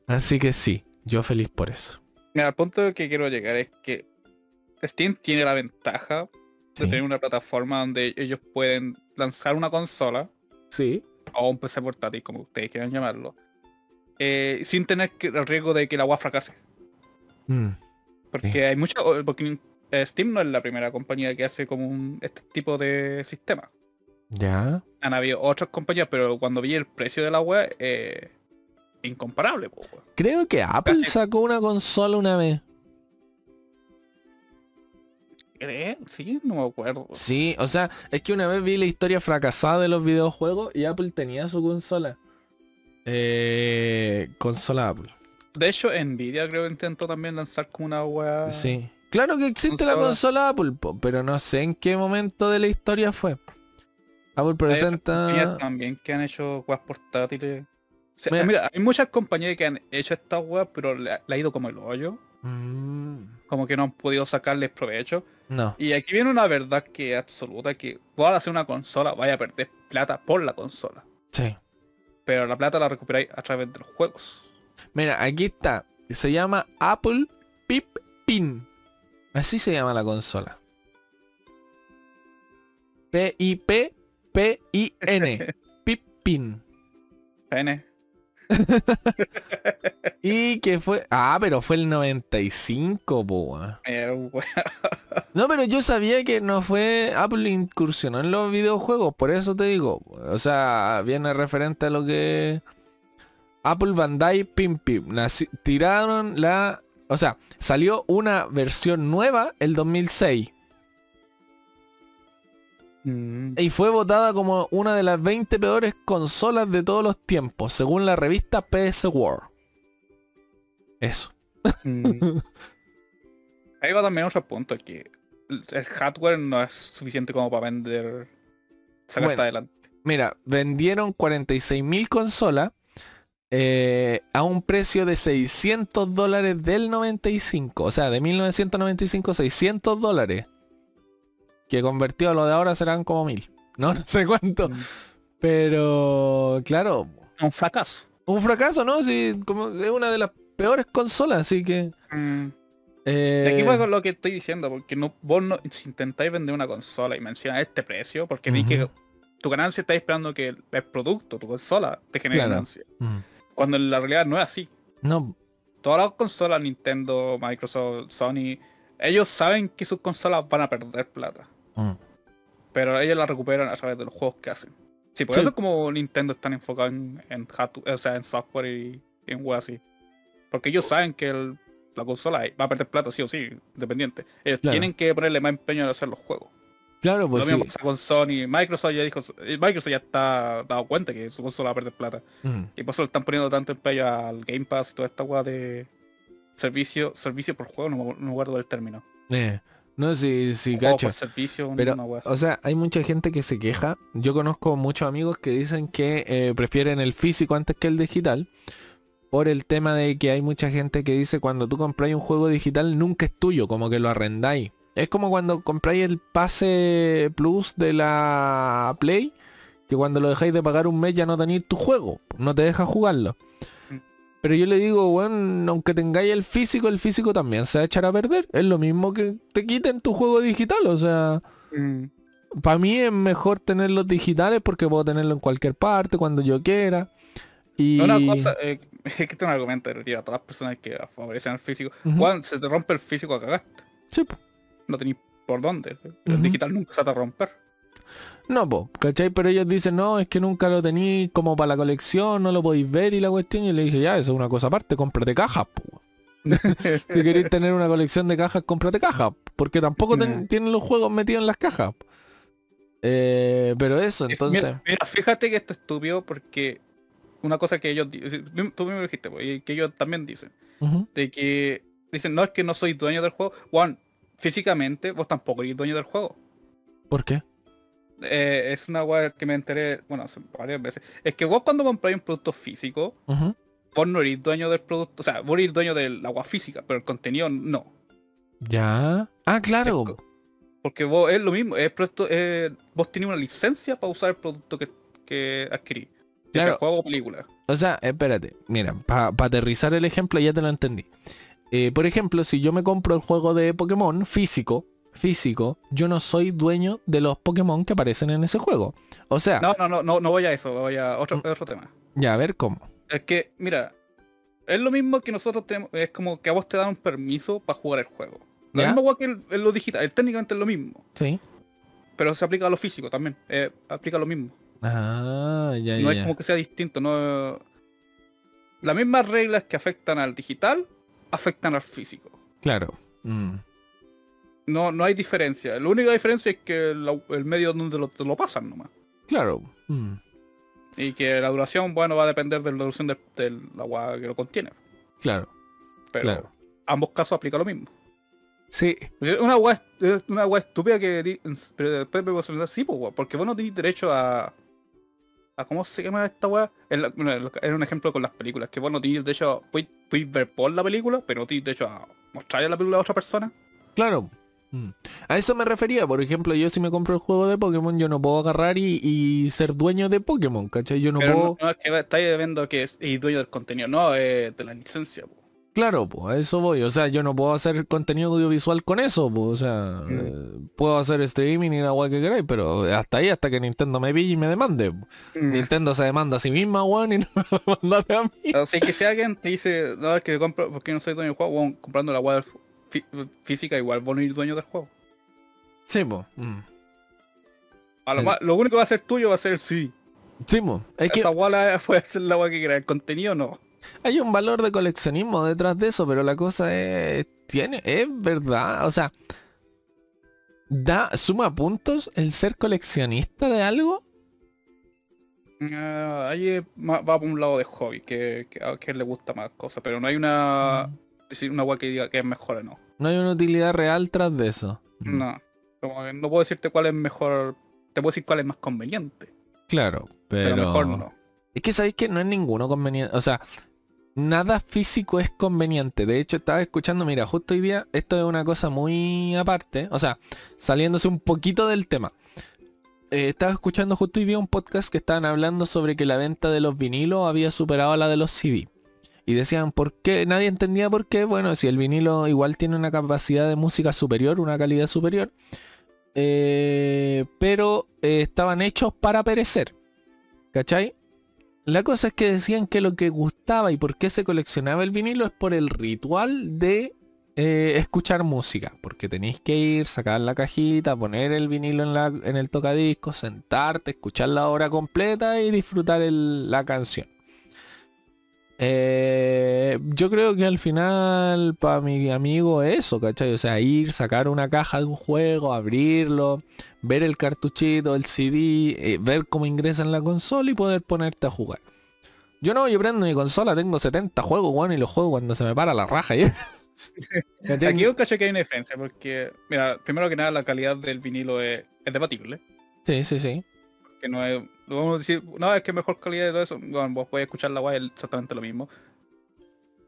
Así que sí, yo feliz por eso. Mira, el punto que quiero llegar es que Steam tiene la ventaja de Sí. tener una plataforma donde ellos pueden lanzar una consola Sí. o un PC portátil, como ustedes quieran llamarlo, eh, sin tener que- el riesgo de que la web fracase. Mm, Porque hay mucha... Porque eh, Steam no es la primera compañía que hace como un, este tipo de sistema. Ya. Han habido otras compañías, pero cuando vi el precio de la web, eh, incomparable. po. Creo que Apple Casi- sacó una consola una vez. Sí, no me acuerdo. Sí, o sea, es que una vez vi la historia fracasada de los videojuegos y Apple tenía su consola. Eh, consola Apple. De hecho, Nvidia creo que intentó también lanzar como una weá. Sí. Claro que existe la consola Apple, pero no sé en qué momento de la historia fue. Apple presenta... Hay también que han hecho weas portátiles. mira, hay muchas compañías que han hecho esta weas, pero le, ha ido como el hoyo. Mm. Como que no han podido sacarles provecho. No. Y aquí viene una verdad que es absoluta, que a hacer una consola, vaya a perder plata por la consola. Sí. Pero la plata la recuperáis a través de los juegos. Mira, aquí está. Se llama Apple Pip Pin. Así se llama la consola. P-I-P-P-I-N. <laughs> Pip Pin. N. <laughs> y que fue... Ah, pero fue el 95, boa. Eh, <laughs> no, pero yo sabía que no fue... Apple incursionó en los videojuegos, por eso te digo. O sea, viene referente a lo que... Apple Bandai Pim Pim. tiraron la... O sea, salió una versión nueva el 2006. Mm. Y fue votada como una de las 20 peores consolas de todos los tiempos, según la revista PS World. Eso. Mm. <laughs> Ahí va también otro punto, que el hardware no es suficiente como para vender... Sacar adelante. Mira, vendieron 46.000 consolas eh, a un precio de 600 dólares del 95. O sea, de 1995, 600 dólares. Que convertido a lo de ahora serán como mil. <laughs> No, no sé cuánto. Mm. Pero, claro. Un fracaso. Un fracaso, ¿no? Sí, como es una de las peores consolas, así que... Mm. Eh... aquí voy con lo que estoy diciendo, porque no, vos no, si intentáis vender una consola y mencionas este precio, porque vi que tu ganancia está esperando que el, producto, tu consola, te genere ganancia. Cuando en la realidad no es así. No. Todas las consolas, Nintendo, Microsoft, Sony, ellos saben que sus consolas van a perder plata. Mm. Pero ellos la recuperan a través de los juegos que hacen. Sí, por eso es como Nintendo están enfocados en, en, o sea, en software y, en web así. Porque ellos saben que la consola va a perder plata sí o sí, dependiente. Ellos tienen que ponerle más empeño en hacer los juegos. Claro, pues Lo mismo pasa con Sony. Microsoft ya dijo, Microsoft ya está dado cuenta que su consola va a perder plata. Mm. Y por eso le están poniendo tanto empeño al Game Pass y toda esta weá de servicio, servicio por juego, no, no guardo el término. Eh, no, si, si cacho. servicio, Pero, o sea, hay mucha gente que se queja. Yo conozco muchos amigos que dicen que eh, prefieren el físico antes que el digital. Por el tema de que hay mucha gente que dice cuando tú compráis un juego digital nunca es tuyo, como que lo arrendáis. Es como cuando compráis el pase plus de la Play, que cuando lo dejáis de pagar un mes ya no tenéis tu juego, no te deja jugarlo. Pero yo le digo, bueno, aunque tengáis el físico, el físico también se va a echar a perder. Es lo mismo que te quiten tu juego digital, o sea... Mm. Para mí es mejor tenerlos digitales porque puedo tenerlo en cualquier parte, cuando yo quiera. Y... Una cosa, eh, es que este es un argumento de a todas las personas que favorecen el físico. Juan, se te rompe el físico, cagaste. Sí no tenéis por dónde. El digital nunca se va a romper. No, po, ¿cachai? Pero ellos dicen, no, es que nunca lo tenéis como para la colección, no lo podéis ver y la cuestión. Y le dije, ya, eso es una cosa aparte, cómprate cajas, po. <laughs> si queréis tener una colección de cajas, cómprate cajas. Porque tampoco tienen los juegos metidos en las cajas. Eh, pero eso, entonces... Mira, fíjate que esto es estúpido porque una cosa que ellos tú mismo dijiste, y que ellos también dicen, de que dicen, no es que no soy dueño del juego. Juan, físicamente vos tampoco eres dueño del juego. ¿Por qué? Eh, es una weá que me enteré, bueno, varias veces. Es que vos cuando compráis un producto físico, vos no eres dueño del producto, o sea, vos eres dueño del agua física, pero el contenido no. Ya. Ah, claro. porque vos es lo mismo, es eh, vos tenés una licencia para usar el producto que, que adquirí. Claro. Sea juego o película. O sea, espérate, mira, para aterrizar el ejemplo ya te lo entendí. Eh, por ejemplo, si yo me compro el juego de Pokémon físico, físico, yo no soy dueño de los Pokémon que aparecen en ese juego. O sea... No, no, no, no, no voy a eso, voy a otro, mm. otro tema. Ya, a ver cómo. Es que, mira, es lo mismo que nosotros tenemos, es como que a vos te dan un permiso para jugar el juego. Lo mismo que lo digital, técnicamente es lo mismo. Sí. Pero se aplica a lo físico también, eh, aplica lo mismo. Ah, ya, No es como que sea distinto, no... Las mismas reglas que afectan al digital afectan al físico. Claro. Mm. No, no hay diferencia. La única diferencia es que el medio donde lo, te lo pasan nomás. Claro. Mm. Y que la duración, bueno, va a depender de la duración del agua que lo contiene. Claro. Pero claro. ambos casos aplica lo mismo. Sí. Una agua una agua estúpida que pero después me voy a sí, pues, porque vos no tenés derecho a a cómo se llama esta weá. Era un ejemplo con las películas, que vos no tenés derecho a puedes ver por la película, pero no tenés derecho a mostrarle la película a otra persona. Claro. Mm. A eso me refería, por ejemplo, yo si me compro el juego de Pokémon, yo no puedo agarrar y, ser dueño de Pokémon, ¿cachai? Yo no puedo... No, es que estáis viendo que es, dueño del contenido, no, de la licencia. Claro, pues a eso voy. O sea, yo no puedo hacer contenido audiovisual con eso, pues. O sea, mm. eh, puedo hacer streaming y la guay que queráis, pero hasta ahí, hasta que Nintendo me pille y me demande. Mm. Nintendo se demanda a sí misma, weón, y <laughs> no me va a mí. O sea, que si alguien te dice, no, es que compro, porque no soy dueño del juego, comprando la guay física, igual vos no eres dueño del juego. Sí, pues. A lo, lo, único que va a ser tuyo va a ser sí. Sí, pues. Es Esa que... <laughs> puede ser la guay que quieras, el contenido no. Hay un valor de coleccionismo detrás de eso, pero la cosa es, tiene, es verdad, o sea, da, suma puntos el ser coleccionista de algo. Ah, ahí va por un lado de hobby, que, a quien le gusta más cosas, pero no hay una mm. Decir una web que diga que es mejor o no. No hay una utilidad real tras de eso. Mm. No, no puedo decirte cuál es mejor, te puedo decir cuál es más conveniente. Claro, pero, pero mejor no. Es que sabéis que no es ninguno conveniente. O sea, nada físico es conveniente. De hecho, estaba escuchando, mira, justo hoy día, esto es una cosa muy aparte, o sea, saliéndose un poquito del tema. Eh, estaba escuchando justo hoy día un podcast que estaban hablando sobre que la venta de los vinilos había superado a la de los CD. Y decían, ¿por qué? Nadie entendía por qué. Bueno, si el vinilo igual tiene una capacidad de música superior, una calidad superior. Eh, pero eh, estaban hechos para perecer. ¿Cachai? La cosa es que decían que lo que gustaba y por qué se coleccionaba el vinilo es por el ritual de eh, escuchar música. Porque tenéis que ir, sacar la cajita, poner el vinilo en, la, en el tocadisco, sentarte, escuchar la hora completa y disfrutar la canción. Eh, yo creo que al final para mi amigo eso, ¿cachai? O sea, ir, sacar una caja de un juego, abrirlo, ver el cartuchito, el CD, eh, ver cómo ingresa en la consola y poder ponerte a jugar. Yo no, yo prendo mi consola, tengo 70 juegos, bueno, y los juego cuando se me para la raja. ¿eh? <laughs> Aquí yo caché que hay una diferencia, porque, mira, primero que nada la calidad del vinilo es, es debatible. Sí, sí, sí. Que no es vamos a decir, no, es que mejor calidad de todo eso. Bueno, vos podés escuchar la guay exactamente lo mismo.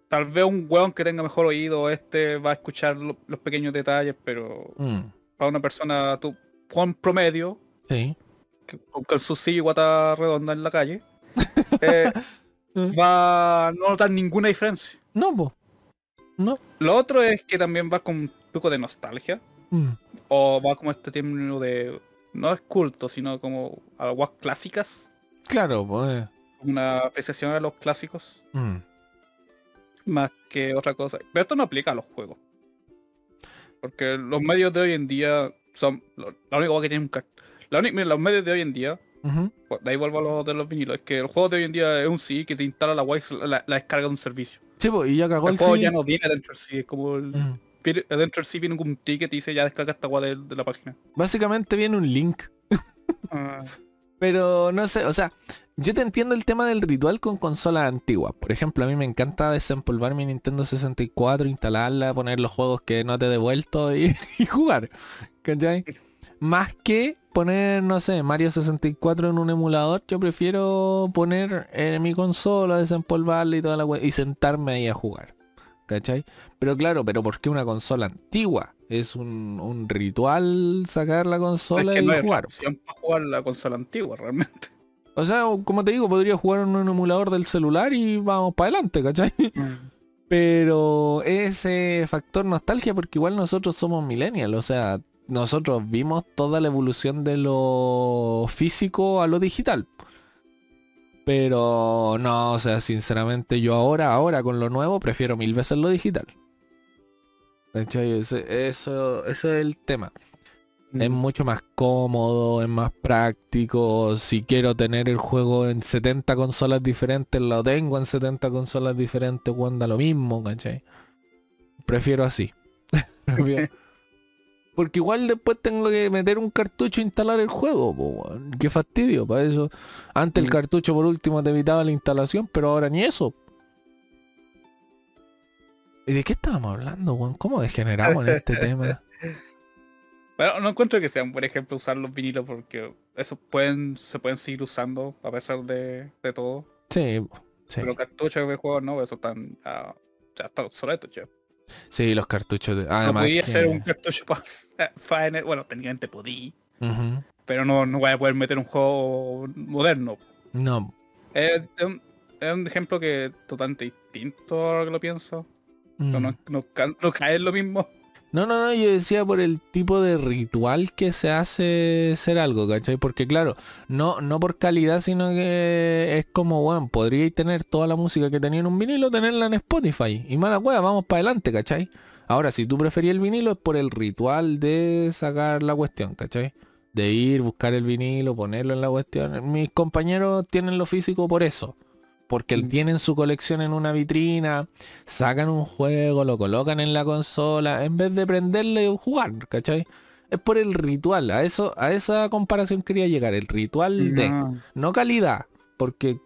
Tal vez un weón que tenga mejor oído, este va a escuchar los pequeños detalles, pero mm. para una persona, tu Juan promedio, sí. con calzoncillo y guata redonda en la calle, <laughs> eh, va a no notar ninguna diferencia. No, po. No. Lo otro es que también va con un poco de nostalgia. Mm. O va como este término de no es culto, sino como aguas clásicas. Claro, pues. Una apreciación de los clásicos. Mm. Más que otra cosa. Pero esto no aplica a los juegos. Porque los medios de hoy en día son... La única que tiene un... La única, los medios de hoy en día... Pues, de ahí vuelvo a lo de los vinilos. Es que el juego de hoy en día es un sí que te instala la guay la, descarga de un servicio. Sí, pues, y ya cagó el, el juego ya no viene dentro del sí, es como el dentro del sí viene un ticket y dice ya descarga esta guay de, la página. Básicamente viene un link. Ah. Pero no sé, o sea, yo te entiendo el tema del ritual con consolas antiguas. Por ejemplo, a mí me encanta desempolvar mi Nintendo 64, instalarla, poner los juegos que no te he devuelto y, <laughs> jugar. ¿Cachai? Más que poner, no sé, Mario 64 en un emulador, yo prefiero poner en mi consola, desempolvarla y toda la y sentarme ahí a jugar. ¿Cachai? Pero claro, pero ¿por qué una consola antigua? Es un, ritual sacar la consola y jugar. Para jugar la consola antigua realmente. O sea, como te digo, podría jugar en un emulador del celular y vamos para adelante, ¿cachai? <laughs> Mm. Pero ese factor nostalgia, porque igual nosotros somos millennials, o sea, nosotros vimos toda la evolución de lo físico a lo digital. Pero no, o sea, sinceramente yo ahora, ahora con lo nuevo, prefiero mil veces lo digital. Eso, eso, es el tema. Es mm. mucho más cómodo, es más práctico. Si quiero tener el juego en 70 consolas diferentes, lo tengo en 70 consolas diferentes cuando lo mismo, ¿cachai? Prefiero así. <laughs> <laughs> Porque igual después tengo que meter un cartucho e instalar el juego, po. Qué fastidio, para eso. Antes el Mm. cartucho por último te evitaba la instalación, pero ahora ni eso. ¿Y de qué estábamos hablando, weón? ¿Cómo degeneramos en este tema? <laughs> Bueno, no encuentro que sea un buen ejemplo usar los vinilos porque esos pueden, se pueden seguir usando a pesar de, de todo. Sí, sí. Pero cartuchos de juegos no, eso están ah, ya están obsoletos ya. Sí, los cartuchos de... no Además podía que- hacer un cartucho para <laughs> bueno, técnicamente podí, Ujú. pero no, no voy a poder meter un juego moderno. No. Es, es un, es un ejemplo que es totalmente distinto ahora que lo pienso. No, Mm. no, no no cae en lo mismo. No, no, no, yo decía por el tipo de ritual que se hace ser algo, ¿cachai? Porque claro, no, no por calidad, sino que es como, bueno, podríais tener toda la música que tenía en un vinilo, tenerla en Spotify. Y mala hueá, vamos para adelante, ¿cachai? Ahora, si tú preferías el vinilo es por el ritual de sacar la cuestión, ¿cachai? De ir, buscar el vinilo, ponerlo en la cuestión. Mis compañeros tienen lo físico por eso. Porque Mm. tienen su colección en una vitrina, sacan un juego, lo colocan en la consola, en vez de prenderle y jugar, ¿cachai? Es por el ritual, a eso, a esa comparación quería llegar, el ritual de, No, calidad, porque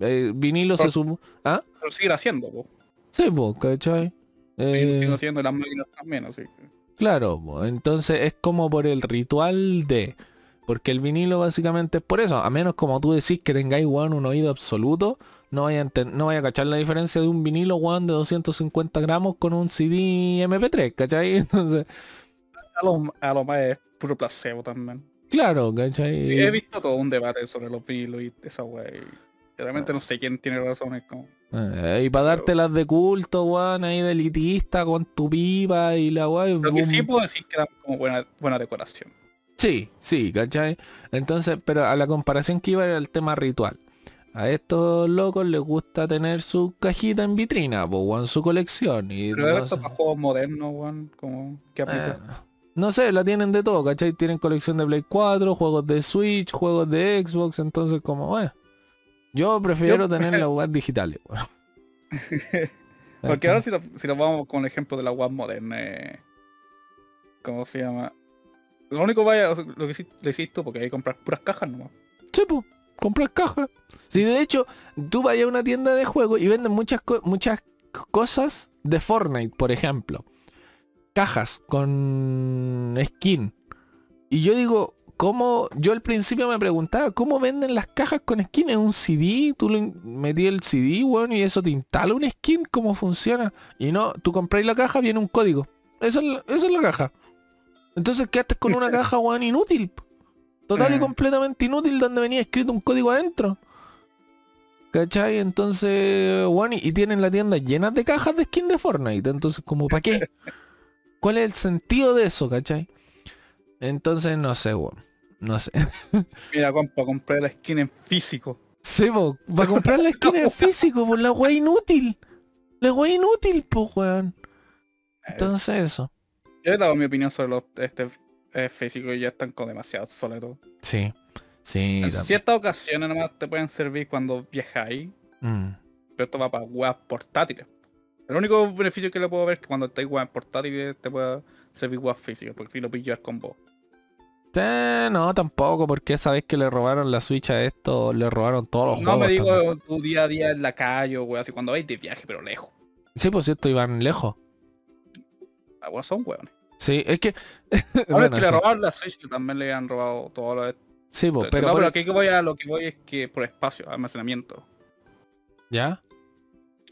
eh, vinilo se sumó. ¿Ah? Pero seguir haciendo, po. Sí, pues, ¿cachai? Siguen- Eh, siguen haciendo las máquinas también, así que. Claro, po, entonces es como por el ritual de... Porque el vinilo básicamente es por eso. A menos como tú decís que tengáis, weón, un oído absoluto, no vaya, a no vaya a cachar la diferencia de un vinilo, weón, de 250 gramos con un CD MP3, ¿cachai? <laughs> Entonces, A lo, a lo más es puro placebo también. claro, ¿cachai? He visto todo un debate sobre los vinilos y esa wey. Realmente no sé quién tiene razón. Es como... Eh, y para darte las de culto, weón, ahí de elitista con tu pipa y la weón. Lo que sí puedo decir que da como buena, buena decoración. Sí, sí, ¿cachai? Entonces, pero a la comparación que iba era el tema ritual. A estos locos les gusta tener su cajita en vitrina, po, en su colección. Y Pero no, esto para juegos modernos, weón, como que aplica. eh, no sé, la tienen de todo, ¿cachai? Tienen colección de Play 4, juegos de Switch, juegos de Xbox, entonces como, bueno. Yo prefiero Yo- tener las <laughs> web digitales, weón. Porque ahora si nos si nos vamos con el ejemplo de la web moderna, eh, ¿cómo se llama? Lo único vaya, lo que lo hiciste porque hay que comprar puras cajas nomás. Sí, pues, comprar cajas. Si de hecho, tú vayas a una tienda de juegos y venden muchas, muchas cosas de Fortnite, por ejemplo. Cajas con skin. Y yo digo, ¿cómo? Yo al principio me preguntaba, ¿cómo venden las cajas con skin? ¿Es un CD? Tú le metí el CD, weón, y eso te instala un skin, ¿cómo funciona? Y no, tú compráis la caja, viene un código. Esa es la, es la caja. Entonces quedaste con una caja, weón, inútil. Total y Eh. completamente inútil donde venía escrito un código adentro. ¿Cachai? Entonces, bueno, y tienen la tienda llena de cajas de skin de Fortnite. Entonces, como, ¿para qué? ¿Cuál es el sentido de eso, cachai? Entonces, no sé, weón. No sé. <laughs> Mira, compa, compré la skin en físico. Sí, po, para comprar la skin en <laughs> físico, por la wea inútil. La wea inútil, po, weón. Entonces, eso. Yo he dado mi opinión sobre los este eh, físicos y ya están con demasiado obsoletos. Sí. Sí. En ciertas ocasiones nomás te pueden servir cuando viajáis, Mm. pero esto va para weas portátiles. El único beneficio que le puedo ver es que cuando estáis weas portátiles te pueda servir weas físicas, porque si lo pillas con vos. Eh, no, tampoco, porque esa vez que le robaron la Switch a esto, le robaron todos los No juegos. me también. digo tu día a día en la calle o weas así, cuando vais de viaje, pero lejos. Sí, por cierto, iban lejos. Weas son weones. Sí, es que... <laughs> Ahora bueno, que le sí. robaron la Switch, que también le han robado todo lo de... Sí, po, pero, no, por- pero aquí que voy a lo que voy es que por espacio, almacenamiento. ¿Ya?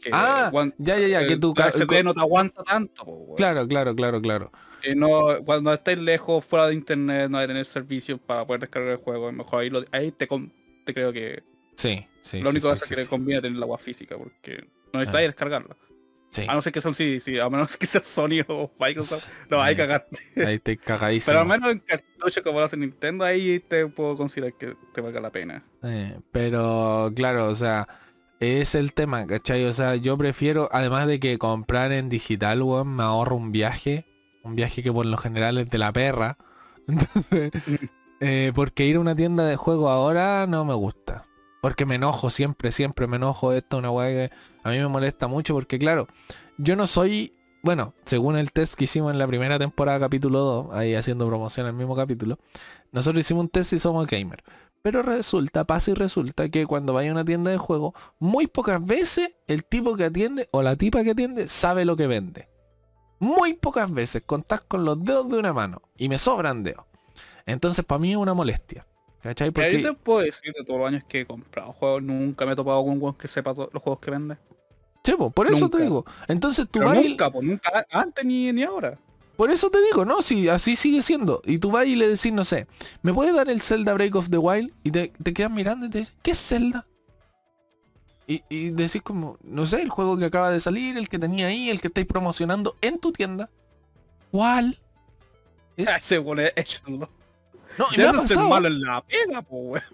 Que, Ah, ya, ya, ya, que el- tu... SD no te aguanta tanto, po. Claro, claro, claro, claro. Eh, no, cuando estés lejos, fuera de internet, no hay tener servicios para poder descargar el juego. Mejor ahí, lo- ahí te, creo que Sí, sí. lo único sí, es sí, que le conviene tener la agua física, porque no necesitas descargarla. Sí, A no ser que son sí, sí, a menos que sea Sony o Microsoft. No, Sí. cagaste. ahí estoy cagadísimo. Pero al menos en cartucho como lo hace Nintendo, ahí te puedo considerar que te valga la pena. Eh, pero claro, o sea, es el tema, ¿cachai? O sea, yo prefiero, además de que comprar en digital, weón, me ahorro un viaje. Un viaje que por lo general es de la perra. <laughs> Entonces, <laughs> eh, porque ir a una tienda de juego ahora no me gusta. Porque me enojo, siempre, siempre me enojo. Esto es una weá que a mí me molesta mucho porque claro, yo no soy bueno, según el test que hicimos en la primera temporada, capítulo 2, ahí haciendo promoción al mismo capítulo, nosotros hicimos un test y somos gamer. Pero resulta, pasa y resulta que cuando vaya a una tienda de juego, muy pocas veces el tipo que atiende o la tipa que atiende sabe lo que vende. Muy pocas veces contás con los dedos de una mano y me sobran dedos. Entonces para mí es una molestia. ¿Cachai? Porque... Ahí te puedo decir de todos los años que he comprado juegos, nunca me he topado con un weón que sepa los juegos que vende. Sí, por eso te digo. Entonces tú vas nunca, pues nunca, antes ni, ni ahora. Por eso te digo, no, si así sigue siendo. Y tú vas y le decís, no sé, ¿me puedes dar el Zelda Break of the Wild? Y te, te quedas mirando y te dicen, ¿qué es Zelda? Y, y, decís como, no sé, el juego que acaba de salir, el que tenía ahí, el que estáis promocionando en tu tienda. ¿Cuál? <laughs> Se pone No, y me ha pasado.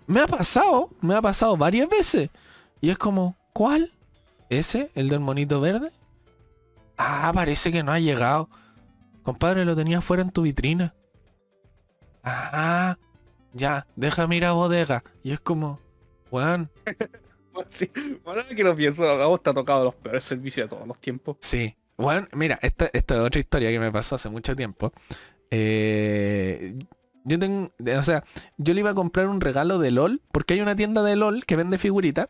me ha pasado, me ha pasado varias veces. Y es como, ¿cuál? ¿Ese? ¿El del monito verde? Ah, parece que no ha llegado. Compadre, lo tenía fuera en tu vitrina. Ah, ya, deja mirar bodega. Y es como, weón. <laughs> sí, ahora que lo pienso, a vos te ha tocado los peores servicios de todos los tiempos. Sí. Bueno, mira, esta, esta es otra historia que me pasó hace mucho tiempo. Eh, yo tengo, o sea, yo le iba a comprar un regalo de LOL, porque hay una tienda de LOL que vende figuritas.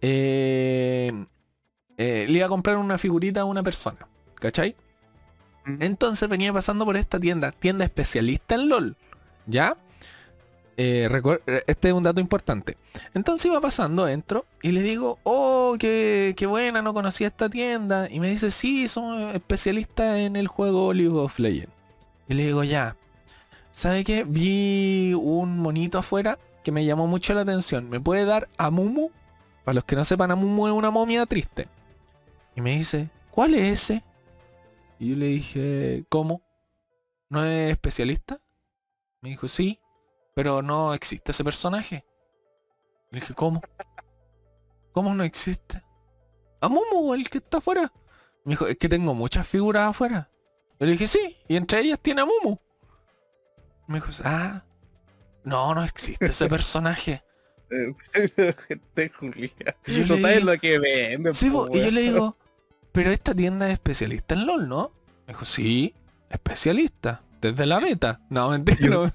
Eh, eh, le iba a comprar una figurita a una persona, ¿cachai? Entonces venía pasando por esta tienda, tienda especialista en LOL, ¿ya? este es un dato importante. Entonces iba pasando, entro y le digo, oh, qué, qué, buena, no conocía esta tienda. Y me dice, sí, somos especialistas en el juego League of Legends. Y le digo, ya, ¿sabe qué? Vi un monito afuera que me llamó mucho la atención. ¿Me puede dar a Mumu? Para los que no sepan, Amumu es una momia triste. Y me dice, ¿cuál es ese? Y yo le dije, ¿cómo? ¿No es especialista? Me dijo, sí, pero no existe ese personaje. Le dije, ¿cómo? ¿Cómo no existe? Amumu, el que está afuera. Me dijo, es que tengo muchas figuras afuera. Yo le dije, sí, y entre ellas tiene a Mumu. Me dijo, ah, no, no existe ese <laughs> personaje. <laughs> Gente y no sabes lo que vende. Sí, y yo le digo, <laughs> pero esta tienda es especialista en LOL, ¿no? Me dijo, sí, especialista. Desde la beta. No, mentira.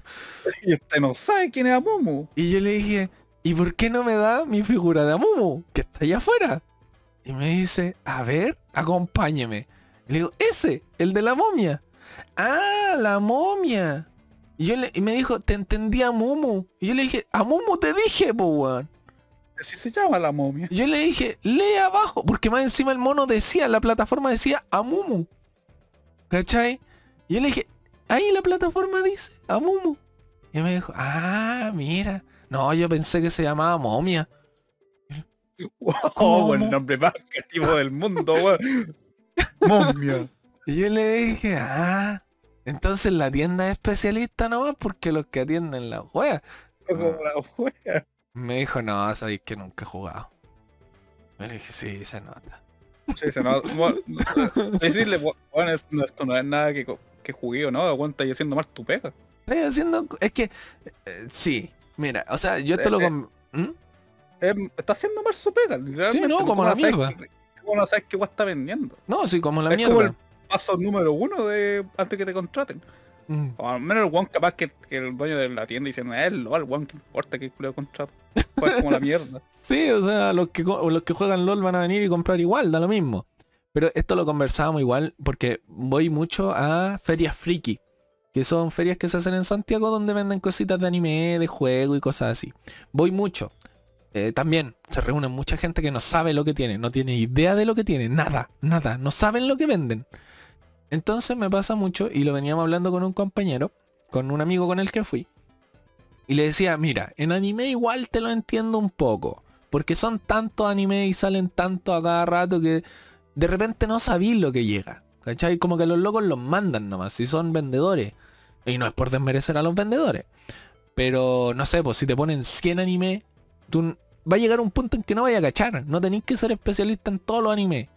Y usted no sabe quién es Amumu. Y yo le dije, ¿y por qué no me da mi figura de Amumu? Que está allá afuera. Y me dice, a ver, acompáñeme. Y le digo, ese, el de la momia. Ah, la momia. Y, yo le, y me dijo, te entendí a Mumu. Y yo le dije, a Mumu te dije, po, Así se llama la momia. yo le dije, lee abajo. Porque más encima el mono decía, la plataforma decía a Mumu. ¿Cachai? Y yo le dije, ahí la plataforma dice a Mumu. Y me dijo, ah, mira. No, yo pensé que se llamaba momia. Oh, el nombre más creativo del mundo, weón. <laughs> Momia. Y yo le dije, ah, entonces la tienda es especialista nomás porque los que atienden la juega. la Me dijo, no, sabéis que nunca he jugado. Me dije, sí, se nota. Sí, se nota. <laughs> decirle, bueno, esto no es nada que, que jugué o no, aguanta y haciendo más tu pega. Estoy haciendo, es que, eh, sí, mira, o sea, yo esto lo... Eh, ¿Mm? eh, está haciendo más su pega, Sí, no, como la mierda no sabes qué está vendiendo. No, sí, como la es Como el paso número uno de antes que te contraten. Mm. O al menos el one capaz que, el dueño de la tienda diciendo, es LOL, one que importa que le contrato. Pues como la mierda. <laughs> sí, o sea, los que los que juegan LOL van a venir y comprar igual, da lo mismo. Pero esto lo conversábamos igual porque voy mucho a ferias friki. Que son ferias que se hacen en Santiago donde venden cositas de anime, de juego y cosas así. Voy mucho. Eh, también se reúne mucha gente que no sabe lo que tiene, no tiene idea de lo que tiene, nada, nada, no saben lo que venden. Entonces me pasa mucho, y lo veníamos hablando con un compañero, con un amigo con el que fui, y le decía, mira, en anime igual te lo entiendo un poco, porque son tantos anime y salen tanto a cada rato que de repente no sabéis lo que llega. ¿Cachai? Como que los locos los mandan nomás, si son vendedores. Y no es por desmerecer a los vendedores. Pero no sé, pues si te ponen 100 anime, tú va a llegar un punto en que no vaya a cachar. No tenéis que ser especialista en todos los animes.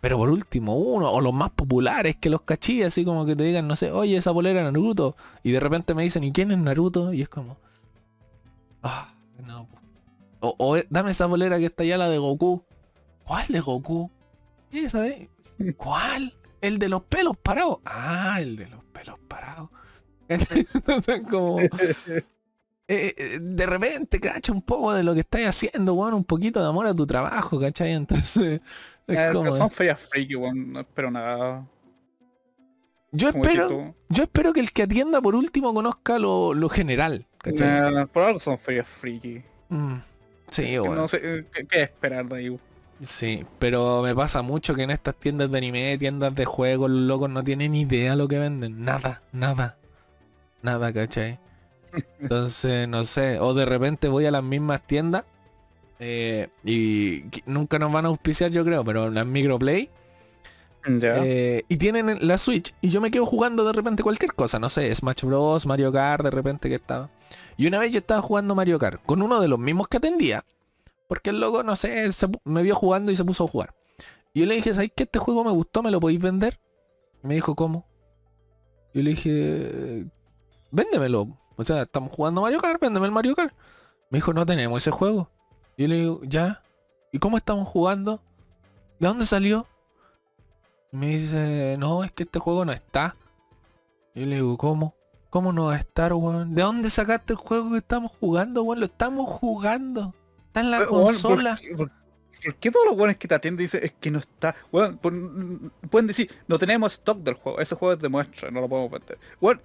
Pero por último, uno, o los más populares que los cachí, así como que te digan, no sé, oye, esa polera Naruto. Y de repente me dicen, ¿y quién es Naruto? Y es como. Ah, no. O, o dame esa polera que está allá, la de Goku. ¿Cuál de Goku? Esa de. <laughs> ¿Cuál? el de los pelos parados. Ah, el de los pelos parados. <laughs> Entonces, como... <laughs> Eh, eh, de repente, cacha un poco de lo que estás haciendo, weón, un poquito de amor a tu trabajo, ¿cachai? Entonces, es como- son ferias freaky, weón. No espero nada. yo espero, yo espero que el que atienda por último conozca lo, lo general, por algo son ferias freaky. Mm, sí. No sé eh, qué, qué esperar de ahí. Sí, pero me pasa mucho que en estas tiendas de anime, tiendas de juegos, los locos no tienen ni idea lo que venden. Nada, nada. Nada, ¿cachai? <laughs> Entonces, no sé. O de repente voy a las mismas tiendas. Eh, y nunca nos van a auspiciar, yo creo, pero las Microplay. Eh, y tienen la Switch. Y yo me quedo jugando de repente cualquier cosa. No sé, Smash Bros, Mario Kart, de repente que estaba. Y una vez yo estaba jugando Mario Kart con uno de los mismos que atendía. Porque el loco, no sé, se me vio jugando y se puso a jugar. Y yo le dije, ¿sabes qué? Este juego me gustó, ¿me lo podéis vender? Y me dijo, ¿cómo? Yo le dije, véndemelo. O sea, estamos jugando Mario Kart, véndeme el Mario Kart. Me dijo, no tenemos ese juego. Y yo le digo, ¿ya? ¿Y cómo estamos jugando? ¿De dónde salió? Y me dice, no, es que este juego no está. Y yo le digo, ¿cómo? ¿Cómo no va a estar, weón? ¿De dónde sacaste el juego que estamos jugando, weón? Lo estamos jugando. Está en la Weón, ¿por consola. qué- ¿por, por qué todos los buenos que te atienden dicen es que no está? Weón, pueden decir, no tenemos stock del juego, ese juego es de muestra, no lo podemos vender. Weón,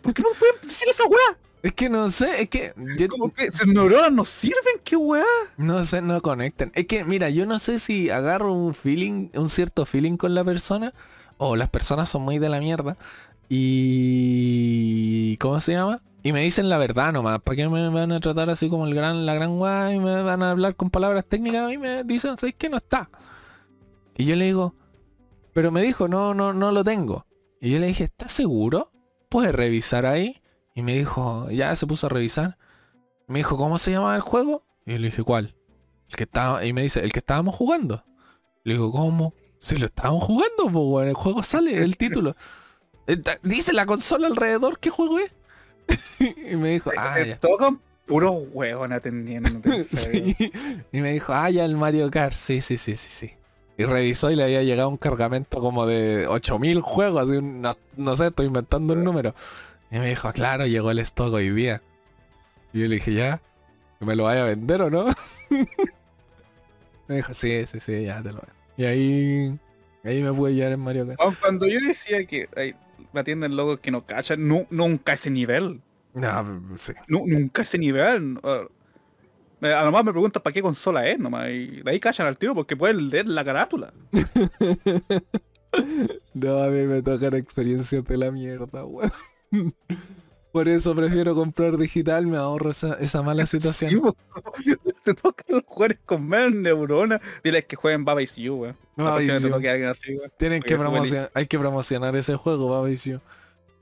¿por qué no pueden decir esa weá? Es que no sé, es que yo- Como que sus neuronas no sirven, qué weá. no sé, no conectan. Es que, mira, yo no sé si agarro un feeling, un cierto feeling con la persona, o las personas son muy de la mierda, y... ¿Cómo se llama? Y me dicen la verdad nomás, ¿para qué me van a tratar así como el gran, la gran guay? Me van a hablar con palabras técnicas y me dicen, ¿sabes que no está? Y yo le digo, pero me dijo, no, no, no lo tengo. Y yo le dije, ¿estás seguro? ¿Puedes revisar ahí? Y me dijo, ya se puso a revisar. Me dijo, ¿cómo se llamaba el juego? Y le dije, ¿cuál? El que estaba, y me dice, el que estábamos jugando. Le digo, ¿cómo? Si lo estábamos jugando, pues weón, el juego sale, el título. Eh, Dice la consola alrededor, ¿qué juego es? <laughs> y me dijo, ah, ya. huevos atendiéndote. en serio. Sí. Y me dijo, ah, ya el Mario Kart. Sí, sí, sí, sí, sí. Y revisó y le había llegado un cargamento como de 8000 juegos, así un- no, no sé, estoy inventando el número. Y me dijo, claro, llegó el stock hoy día. Y yo le dije, ya, ¿me lo vaya a vender o no? <laughs> me dijo, sí, sí, sí, ya te lo vendo. Y ahí, ahí me pude llevar en Mario Kart. Cuando yo decía que ay, me atienden locos que no cachan, nu- nunca ese nivel. No, sí. Nu- nunca ese nivel. Uh, me- a lo más me preguntan para qué consola es nomás. Y de ahí cachan al tiro porque pueden leer la carátula. <laughs> No, a mí me tocan experiencias de la mierda, weón. Por eso prefiero comprar digital, me ahorro esa, esa mala situación. po. <laughs> te tocan los jugadores con menos neuronas. Diles que jueguen Baba Is You, weón. Baba Is You. así. Tienen que promocionar, hay que promocionar ese juego, Babicio.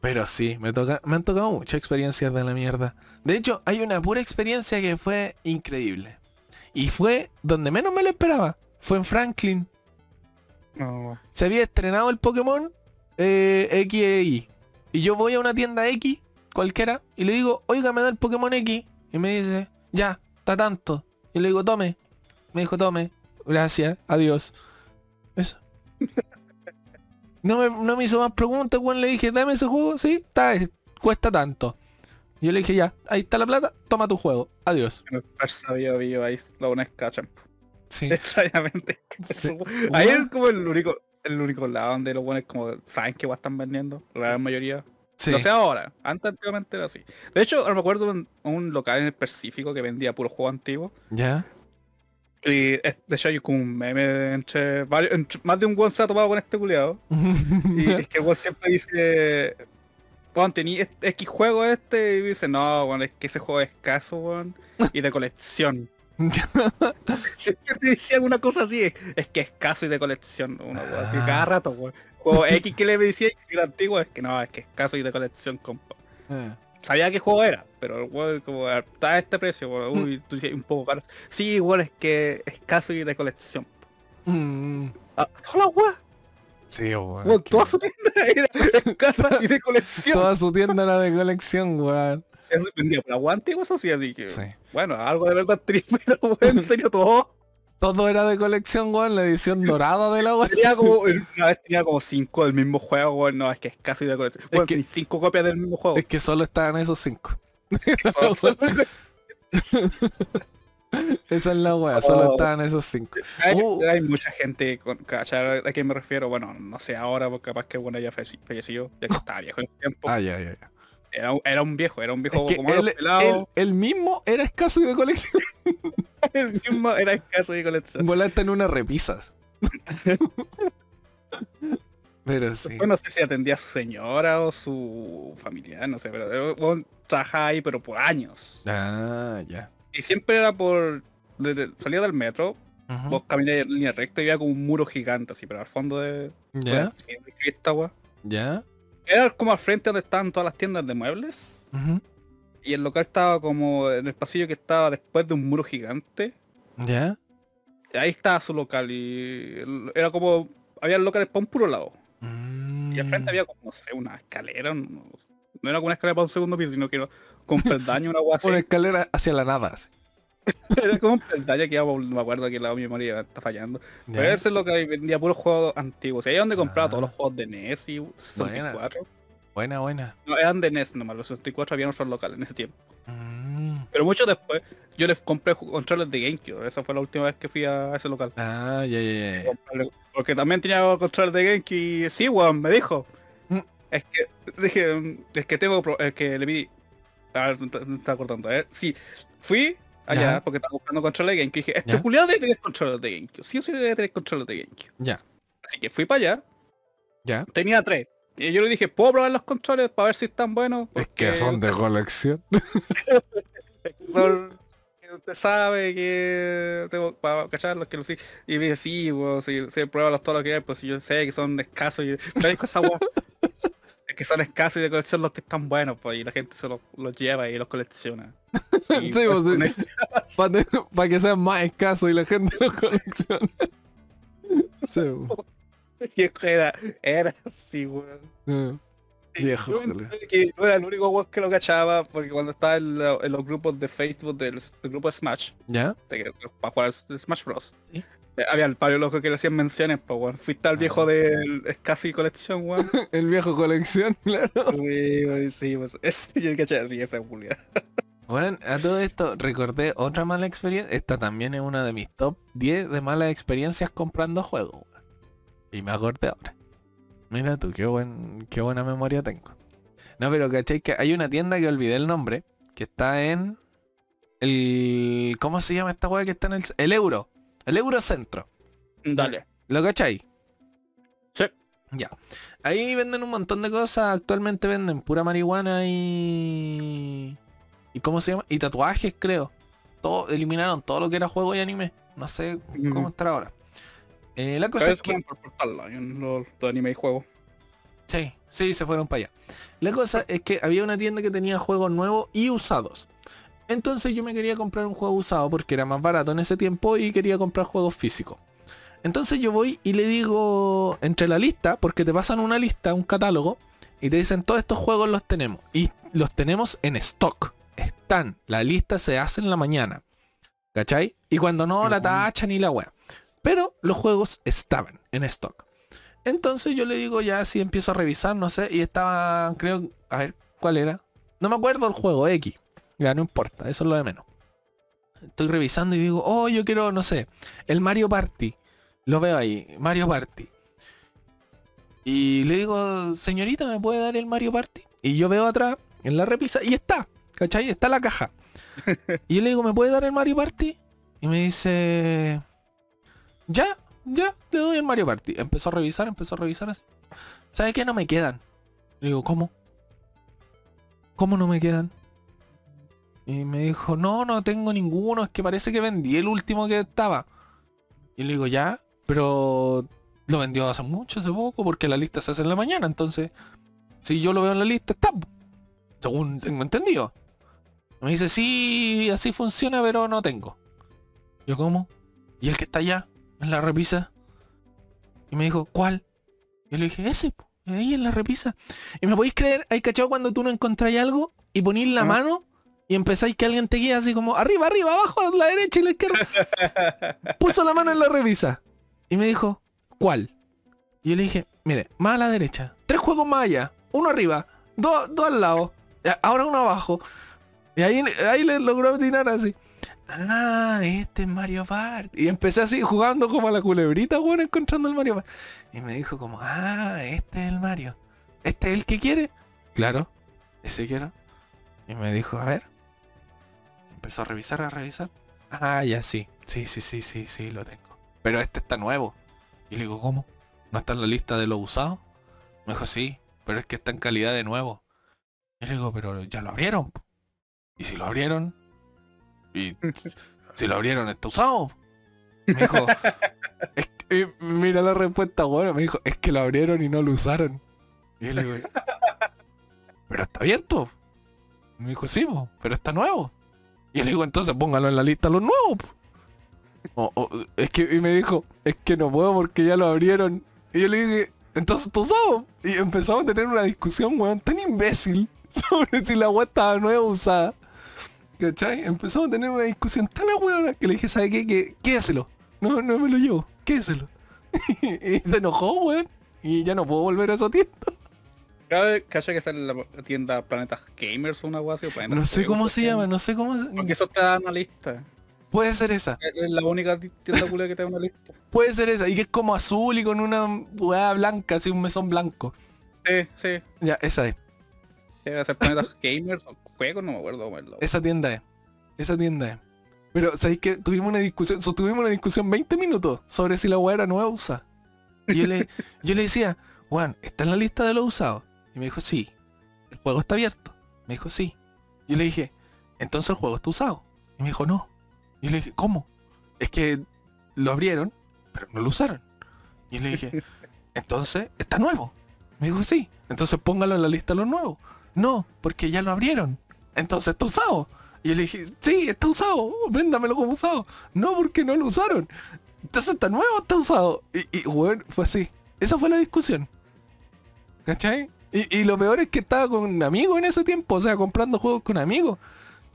Pero sí, me toca, me han tocado muchas experiencias de la mierda. De hecho, hay una pura experiencia que fue increíble. Y fue donde menos me lo esperaba. Fue en Franklin. No. Se había estrenado el Pokémon eh, Y. Yo voy a una tienda X, cualquiera, y le digo, oiga, me da el Pokémon X. Y me dice, ya, está tanto. Y le digo, tome. Me dijo, tome. Gracias, adiós. Eso. <laughs> No me, no me hizo más preguntas, weón. Le dije, dame ese juego, sí, está, eh, cuesta tanto. Yo le dije, ya, ahí está la plata, toma tu juego, adiós. Ahí. Los buenos cachan. Sí. <laughs> Extrañamente. Sí. Ahí es como el único, el único lado donde los buenos como saben que están vendiendo. La gran mayoría. Sí. No sé ahora. Antes antiguamente era así. De hecho, me acuerdo un, local en específico que vendía puro juego antiguo. ¿Ya? Y es- de hecho hay como un meme entre varios, entre- más de un buen se ha tomado con este culiado. <laughs> Y es que el siempre dice, weón, tení est- X juego este y dice, no, weón, es que ese juego es escaso, weón, y de colección. Siempre <laughs> te decían una cosa así, es, es que es escaso y de colección, una weón, así Ah. cada rato, weón. Juego X que le decía que era antiguo, es que no, es que es escaso y de colección, compa. Eh. Sabía qué juego era, pero el weón como está a este precio, weón, uy, tú dices un poco caro. Sí, igual es que es escaso y de colección. Mm. Ah, toda la weá, Sí, que- toda su tienda era escasa <laughs> y de colección. Toda su tienda era de colección, weón. Eso vendía por agua antigua, eso sí, así que. Sí. Bueno, algo de verdad triste, <laughs> pero en serio todo. Todo era de colección, weón, la edición dorada de la weón. Tenía como, <laughs> una vez tenía como cinco del mismo juego, weón. No, es que es casi de colección. Bueno, que- cinco copias del mismo juego. Es que solo estaban esos cinco. <laughs> Esa es la weá, solo Oh. estaban esos cinco. hay, Uh. hay mucha gente, con, ¿cachai? ¿A qué me refiero? Bueno, no sé ahora, porque capaz que bueno ya falleci- falleció, ya que estaba viejo en el tiempo. Ah, ya, ya, ya. Era, un- era un viejo, era un viejo Es que como él, pelados. él- él mismo era escaso y de colección. <laughs> El mismo era escaso de colección. Volaste en unas repisas. <laughs> Pero sí. Después no sé si atendía a su señora o su familiar, no sé, pero bueno, trabajaba ahí pero por años. Ah, ya. Y siempre era por... desde- salía del metro, Ujú. vos caminabas en línea recta y había como un muro gigante así, pero al fondo de... Ya, ya. Era como al frente donde estaban todas las tiendas de muebles. Y el local estaba como en el pasillo que estaba después de un muro gigante. Ya. Ahí estaba su local y era como... Había locales para un puro lado. Y al frente Mm. había como, no sé, una escalera. No, no era como una escalera para un segundo piso, sino que era con peldaño, una <laughs> guasa. Una escalera hacia la nada. así. <laughs> era como un peldaño que por- no me acuerdo que la mi memoria está fallando. Pero Ya. eso es lo que vendía puros juegos antiguos. Y ahí es donde compraba Ah. todos los juegos de NES y 64. Buena, buena. No, eran de NES nomás, los 64 habían otros locales en ese tiempo. Mm. Pero mucho después, yo les compré controles de GameCube. Esa fue la última vez que fui a ese local. Ah, ya, ya, ya. Porque también tenía controles de GameCube y sí, weón, me dijo. Mm. Es que, dije, es que tengo, es que le vi, a ver, me está- me está cortando, a ver, sí, fui allá Ya. porque estaba buscando controles de GameCube y dije, este culiado debe tener controles de GameCube, sí o sí debe tener controles de GameCube. Ya, Así que fui para allá, ya. tenía tres. Y yo le dije, ¿puedo probar los controles para ver si están buenos? Es que son de colección. <laughs> <laughs> son- usted sabe que tengo para cacharlos que lo sí y me dice sí weón, si se prueba todo lo que hay pues yo sé que son escasos y me dijo esa es que son escasos y de colección los que están buenos pues y la gente se los, los lleva y los colecciona Sí, pues, con <laughs> Para que sean más escasos y la gente los coleccione. <laughs> Sí, viejo era era así weón Viejo, Yo que era el único weón que lo cachaba porque cuando estaba en, lo- en los grupos de Facebook del, del grupo de Smash ¿Ya? de para jugar Smash Bros. Sí. Eh, Había varios locos que le hacían menciones, pues weón. Fuiste al viejo Ah. del Escasi Colección, weón. <laughs> El viejo colección, claro. sí, weón, sí, pues. Es, yo caché así, esa Julia. Bueno, a todo esto recordé otra mala experiencia. Esta también es una de mis top 10 de malas experiencias comprando juegos. Y me acordé ahora. Mira tú, qué, buen, qué buena memoria tengo. No, pero ¿cachai? Que hay una tienda que olvidé el nombre. Que está en... El... ¿Cómo se llama esta weá que está en el... El Euro. El Eurocentro. Dale. ¿Lo cachai? Sí. Ya. Ahí venden un montón de cosas. Actualmente venden pura marihuana y... ¿Y cómo se llama? Y tatuajes, creo. Todo, eliminaron todo lo que era juego y anime. No sé cómo Ujú. estar ahora. Eh, la cosa es que... fueron por portarlo, en los, los anime y juegos. Sí, sí, se fueron para allá. La cosa es que había una tienda que tenía juegos nuevos y usados. Entonces yo me quería comprar un juego usado porque era más barato en ese tiempo y quería comprar juegos físicos. Entonces yo voy y le digo entre la lista, porque te pasan una lista, un catálogo, y te dicen todos estos juegos los tenemos. Y los tenemos en stock. Están. La lista se hace en la mañana. ¿Cachai? Y cuando no, la tachan y la wea. Pero los juegos estaban en stock. Entonces yo le digo ya si empiezo a revisar, no sé, y estaba, creo, a ver, ¿cuál era? No me acuerdo el juego, X. Ya no importa, eso es lo de menos. Estoy revisando y digo, oh, yo quiero, no sé, el Mario Party. Lo veo ahí, Mario Party. Y le digo, señorita, ¿me puede dar el Mario Party? Y yo veo atrás, en la repisa, y está, ¿cachai? Está la caja. Y yo le digo, ¿me puede dar el Mario Party? Y me dice, ya, ya, te doy el Mario Party. Empezó a revisar, empezó a revisar así. ¿Sabe qué? No me quedan. Le digo, ¿cómo? ¿Cómo no me quedan? Y me dijo, no, no tengo ninguno, es que parece que vendí el último que estaba. Y le digo, ya, pero lo vendió hace mucho, hace poco, porque la lista se hace en la mañana, entonces, si yo lo veo en la lista, está. Según tengo entendido. Me dice, sí, así funciona, pero no tengo. Yo, ¿cómo? ¿Y el que está allá, en la repisa? Y me dijo, ¿cuál? Y le dije, ese, po, ahí en la repisa. Y me podéis creer, hay cachado cuando tú no encontráis algo y ponís la Ah. mano y empezáis que alguien te guía así como arriba, arriba, abajo, a la derecha y la izquierda. <laughs> Puso la mano en la revisa y me dijo, ¿cuál? Y yo le dije, mire, más a la derecha, tres juegos más allá, uno arriba, dos, dos al lado, ahora uno abajo. Y ahí, ahí le logró atinar así. Ah, este es Mario Bart. Y empecé así jugando como a la culebrita, bueno, encontrando el Mario Bart. Y me dijo como, ah, este es el Mario. ¿Este es el que quiere? Claro, ese quiero. Y me dijo, a ver. Empezó a revisar, a revisar. Ah, ya sí. Sí, sí, sí, sí, sí, lo tengo. Pero este está nuevo. Y le digo, ¿cómo? ¿No está en la lista de los usados? Me dijo, sí, pero es que está en calidad de nuevo. Y le digo, pero ya lo abrieron. Y si lo abrieron, y <laughs> si lo abrieron, está usado. Me dijo, mira la respuesta, bueno, me dijo, es que lo abrieron y no lo usaron. Y yo le digo, pero está abierto. Me dijo, sí, pero está nuevo. Y le digo, entonces póngalo en la lista los nuevos. es que y me dijo, es que no puedo porque ya lo abrieron. Y yo le dije, entonces está usado. Y empezamos a tener una discusión, weón, tan imbécil <laughs> sobre si la web estaba nueva o usada. ¿Cachai? Empezamos a tener una discusión tan ahueona que le dije, ¿sabe qué? Que, quédeselo. No, no me lo llevo, quédeselo. <laughs> y se enojó, weón. Y ya no puedo volver a esa tienda. Cacha que sale la tienda Planetas Gamers o una wea así. No sé cómo se llama, no sé cómo se... Porque eso te da una lista. Puede ser esa. Es la única tienda que te da una lista. Puede ser esa, y que es como azul y con una weá blanca, así un mesón blanco. Sí, sí. Ya, esa es. Debe ser <laughs> Gamers o juegos, no me acuerdo Esa tienda es. Esa tienda es. Pero, ¿sabéis que tuvimos una discusión? tuvimos una discusión 20 minutos sobre si la weá era nueva o usada. Y yo le, <laughs> yo le decía, Juan, ¿está en la lista de los usados? Y me dijo, sí. ¿El juego está abierto? Me dijo, sí. Y le dije, entonces el juego está usado. Y me dijo, no. Y le dije, ¿cómo? Es que lo abrieron, pero no lo usaron. Y le dije, <laughs> entonces está nuevo. Me dijo, sí. Entonces póngalo en la lista de los nuevos. No, porque ya lo abrieron. Entonces está usado. Y le dije, sí, está usado. Véndamelo como usado. No, porque no lo usaron. Entonces está nuevo, está usado. Y, y bueno, fue así. Esa fue la discusión. ¿Cachai? Y, lo peor es que estaba con un amigo en ese tiempo, o sea, comprando juegos con amigos,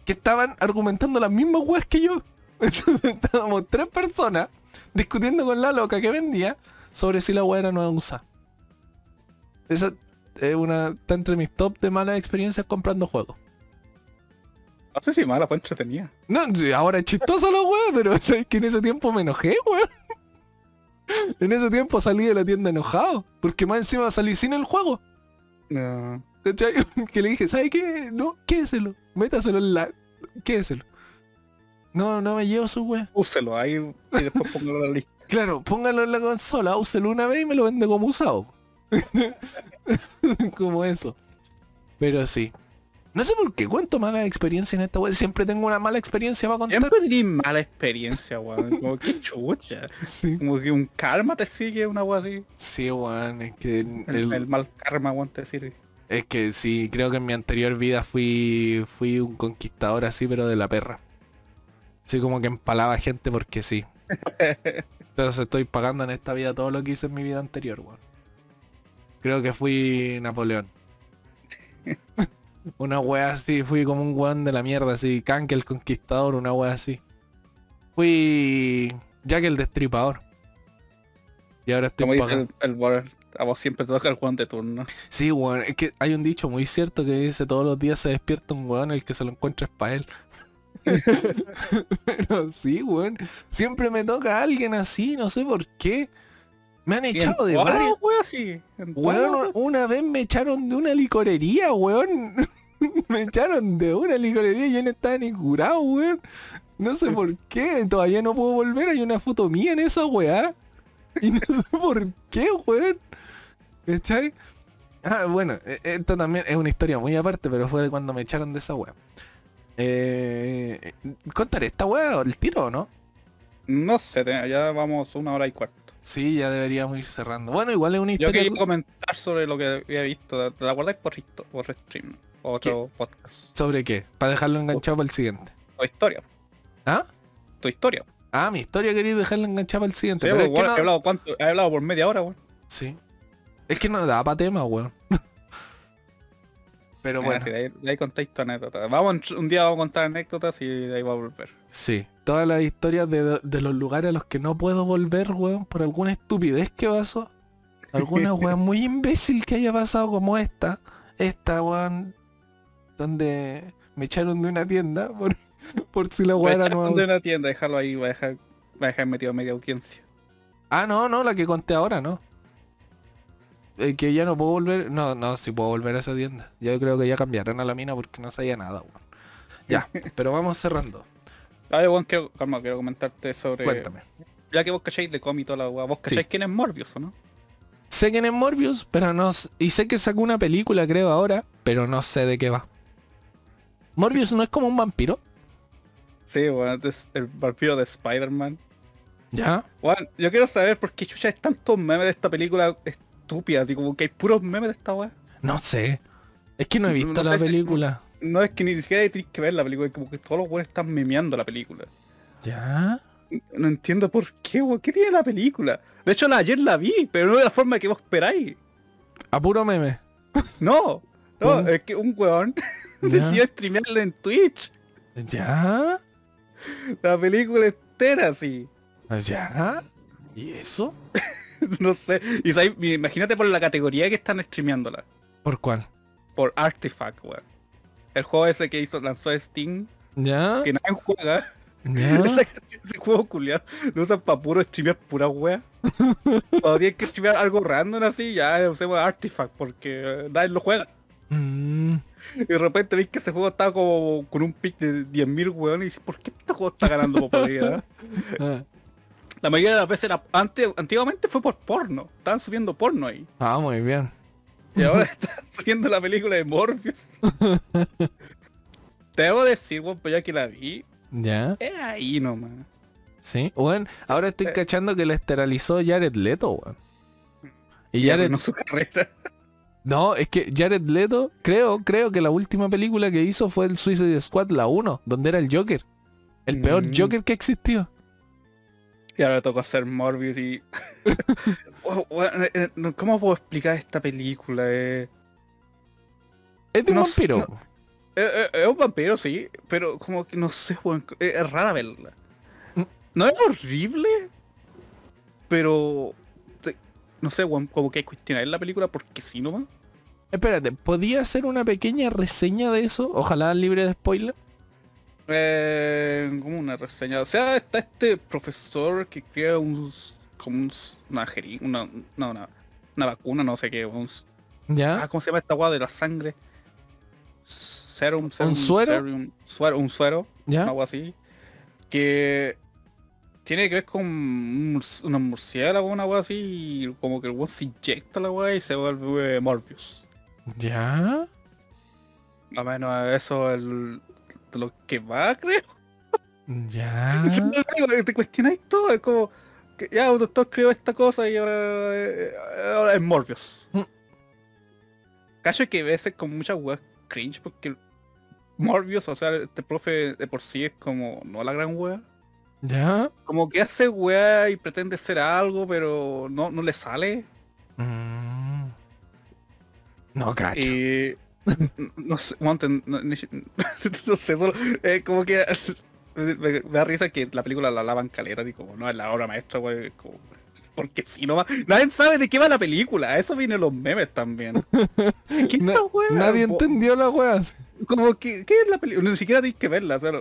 que estaban argumentando las mismas weas que yo. <laughs> Entonces estábamos tres personas discutiendo con la loca que vendía sobre si la wea era nueva usada. Esa es una. está entre mis top de malas experiencias comprando juegos. No sé si mala, fue entretenida. No, ahora es chistoso los weón, pero ¿sabes que en ese tiempo me enojé, weón? En ese tiempo salí de la tienda enojado, porque más encima salí sin el juego. No. <laughs> Que le dije, ¿sabe qué? No, quédeselo. Métaselo en la. Quédeselo. No, no me llevo su weá. Úselo ahí y después póngalo en la lista. Claro, póngalo en la consola, úselo una vez y me lo vende como usado. <laughs> como eso. Pero sí. No sé por qué cuento mala experiencia en esta web. Siempre tengo una mala experiencia para contar. Siempre tenés mala experiencia, weón. Como que chucha. Sí. Como que un karma te sigue una wea así. Sí, weón. Es que el, mal karma, weón, te sigue. Es que sí, creo que en mi anterior vida fui fui un conquistador así, pero de la perra. Así como que empalaba gente porque sí. <laughs> Entonces estoy pagando en esta vida todo lo que hice en mi vida anterior, weón. Creo que fui Napoleón. <laughs> Una wea así, fui como un weón de la mierda, así, Kank el conquistador, una wea así. Fui Jack el destripador. Y ahora estoy Como dice el, a vos siempre te toca el weón de turno. Sí, weón, es que hay un dicho muy cierto que dice todos los días se despierta un weón, el que se lo encuentra es para él. <laughs> <laughs> Pero sí, weón. Siempre me toca a alguien así, no sé por qué. Me han echado de varias. Weón, una vez me echaron de una licorería, weón. <laughs> me echaron de una licorería y yo no estaba ni curado, weón. No sé por qué, todavía no puedo volver, hay una foto mía en esa weá. Y no <laughs> sé por qué, weón. ¿Cachai? Ah, bueno, e, esta también es una historia muy aparte, pero fue de cuando me echaron de esa weá. Eh, ¿Contaré esta weá el tiro o no? No sé, ya vamos una hora y cuarto. Sí, ya deberíamos ir cerrando. Bueno, igual es una historia... Yo quería comentar sobre lo que había visto. ¿Te la guardáis por, por stream? Otro podcast. ¿Sobre qué? Para dejarlo enganchado para el siguiente. Tu historia. ¿Ah? Tu historia. Ah, mi historia quería dejarlo enganchado para el siguiente. Sí, pero he, hablado cuánto, he hablado por media hora, weón. Sí. Es que no da para tema, weón. <laughs> Pero Ah, bueno, sí, de ahí, de ahí contáis tu anécdota. Vamos, un día vamos a contar anécdotas y de ahí va a volver. sí. Todas las historias de, de los lugares a los que no puedo volver, weón, por alguna estupidez que pasó. Alguna <laughs> weón muy imbécil que haya pasado como esta. Esta, weón, donde me echaron de una tienda <laughs> por, por si la a weón era nueva. de una tienda, déjalo ahí, va a dejar, va a dejar metido media audiencia. Ah, no, no, la que conté ahora, no. Eh, que ya no puedo volver. No, no, sí puedo volver a esa tienda. Yo creo que ya cambiaron a la mina porque no sabía nada, weón. Ya, <laughs> pero vamos cerrando. Ay, bueno, quiero, calma, quiero comentarte sobre... Cuéntame. Ya que vos cacháis de cómic toda la weá, vos cacháis Sí. quién es Morbius, ¿o no? Sé quién es Morbius, pero no... Y sé que sacó una película, creo, ahora, pero no sé de qué va. Morbius no es como un vampiro, Sí, bueno, es el vampiro de Spider-Man. ¿ya? Bueno, yo quiero saber por qué chucha hay tantos memes de esta película estúpida, así como que hay puros memes de esta weá. No sé. Es que no he visto No la si- película. No es que ni siquiera tienes que ver la película, es como que todos los weones están memeando la película. ¿Ya? No entiendo por qué, weón. ¿Qué tiene la película? De hecho, la, ayer la vi, pero no de la forma que vos esperáis. A puro meme. <laughs> No, no, es que un weón <laughs> decidió streamearla en Twitch. ¿Ya? La película entera, así. ¿Ya? ¿Y eso? <laughs> no sé. Y sabes, imagínate por la categoría que están streameándola. ¿Por cuál? Por Artifact, weón. El juego ese que hizo, lanzó Steam, ¿Ya? que nadie juega. ¿Ya? <laughs> Ese, ese juego culiado lo usan para puro streamear pura wea. <laughs> Cuando tienes que streamear algo random así, ya usemos Artifact porque eh, nadie lo juega. Mm, Y de repente ves que ese juego está como con un pick de 10.000 weones y dices, ¿por qué este juego está ganando popularidad? ah. La mayoría de las veces era, antes, antiguamente fue por porno. Estaban subiendo porno ahí. Ah, muy bien. Y ahora <laughs> están subiendo la película de Morpheus. <laughs> Te debo decir, weón, pues ya que la vi, ¿Ya? es ahí nomás. Sí. Bueno, ahora estoy Eh. cachando que la esterilizó Jared Leto, weón. Y Ya Jared... arruinó su carrera. <laughs> No, es que Jared Leto, creo, creo que la última película que hizo fue el Suicide Squad, la 1, donde era el Joker. El peor Mm. Joker que existió. Y ahora tocó hacer Morbius y... <laughs> Eh, eh, ¿Cómo puedo explicar esta película? Eh, Es de un No vampiro. no- es un vampiro, sí, pero como que no sé, eh, es rara verla. Mm. No es horrible, pero... te- no sé, weón, como que hay que cuestionar la película porque sí nomás. Espérate, ¿podía hacer una pequeña reseña de eso? Ojalá libre de spoiler. Eh, como una reseña. O sea, está este profesor que crea un... como un, una jeri- una, no, una, una vacuna, no sé qué, un, ¿Ya? Ah, ¿cómo se llama esta guada de la sangre? Serum, serum suero? serum, suero, un suero, ¿Ya? algo así. Que tiene que ver con un unos murciélagos, una guada así, y como que el se inyecta la guada y se vuelve Morpheus. ¿Ya? Más o menos eso es el, de lo que va, creo. ¿Ya? <laughs> Te cuestionáis todo, es como que ya un doctor creó esta cosa y ahora, eh, ahora es Morpheus. Mm. Cacho que a veces con muchas weas cringe porque Morbius, o sea, este profe de por sí es como no la gran wea. ¿Ya? Como que hace wea y pretende ser algo, pero no, no le sale. Mm. No, cacho. Y <laughs> no sé, ten- no, <laughs> no sé, solo, eh, como que me, me da risa que la película la lavan calera, y como no es la obra maestra, wey, como, porque si no va, nadie sabe de qué va la película, a eso vienen los memes también. <laughs> ¿Qué Na- esta wea? Nadie entendió la wea. Como que, ¿qué es la película? Ni siquiera tienes que verla, o sea,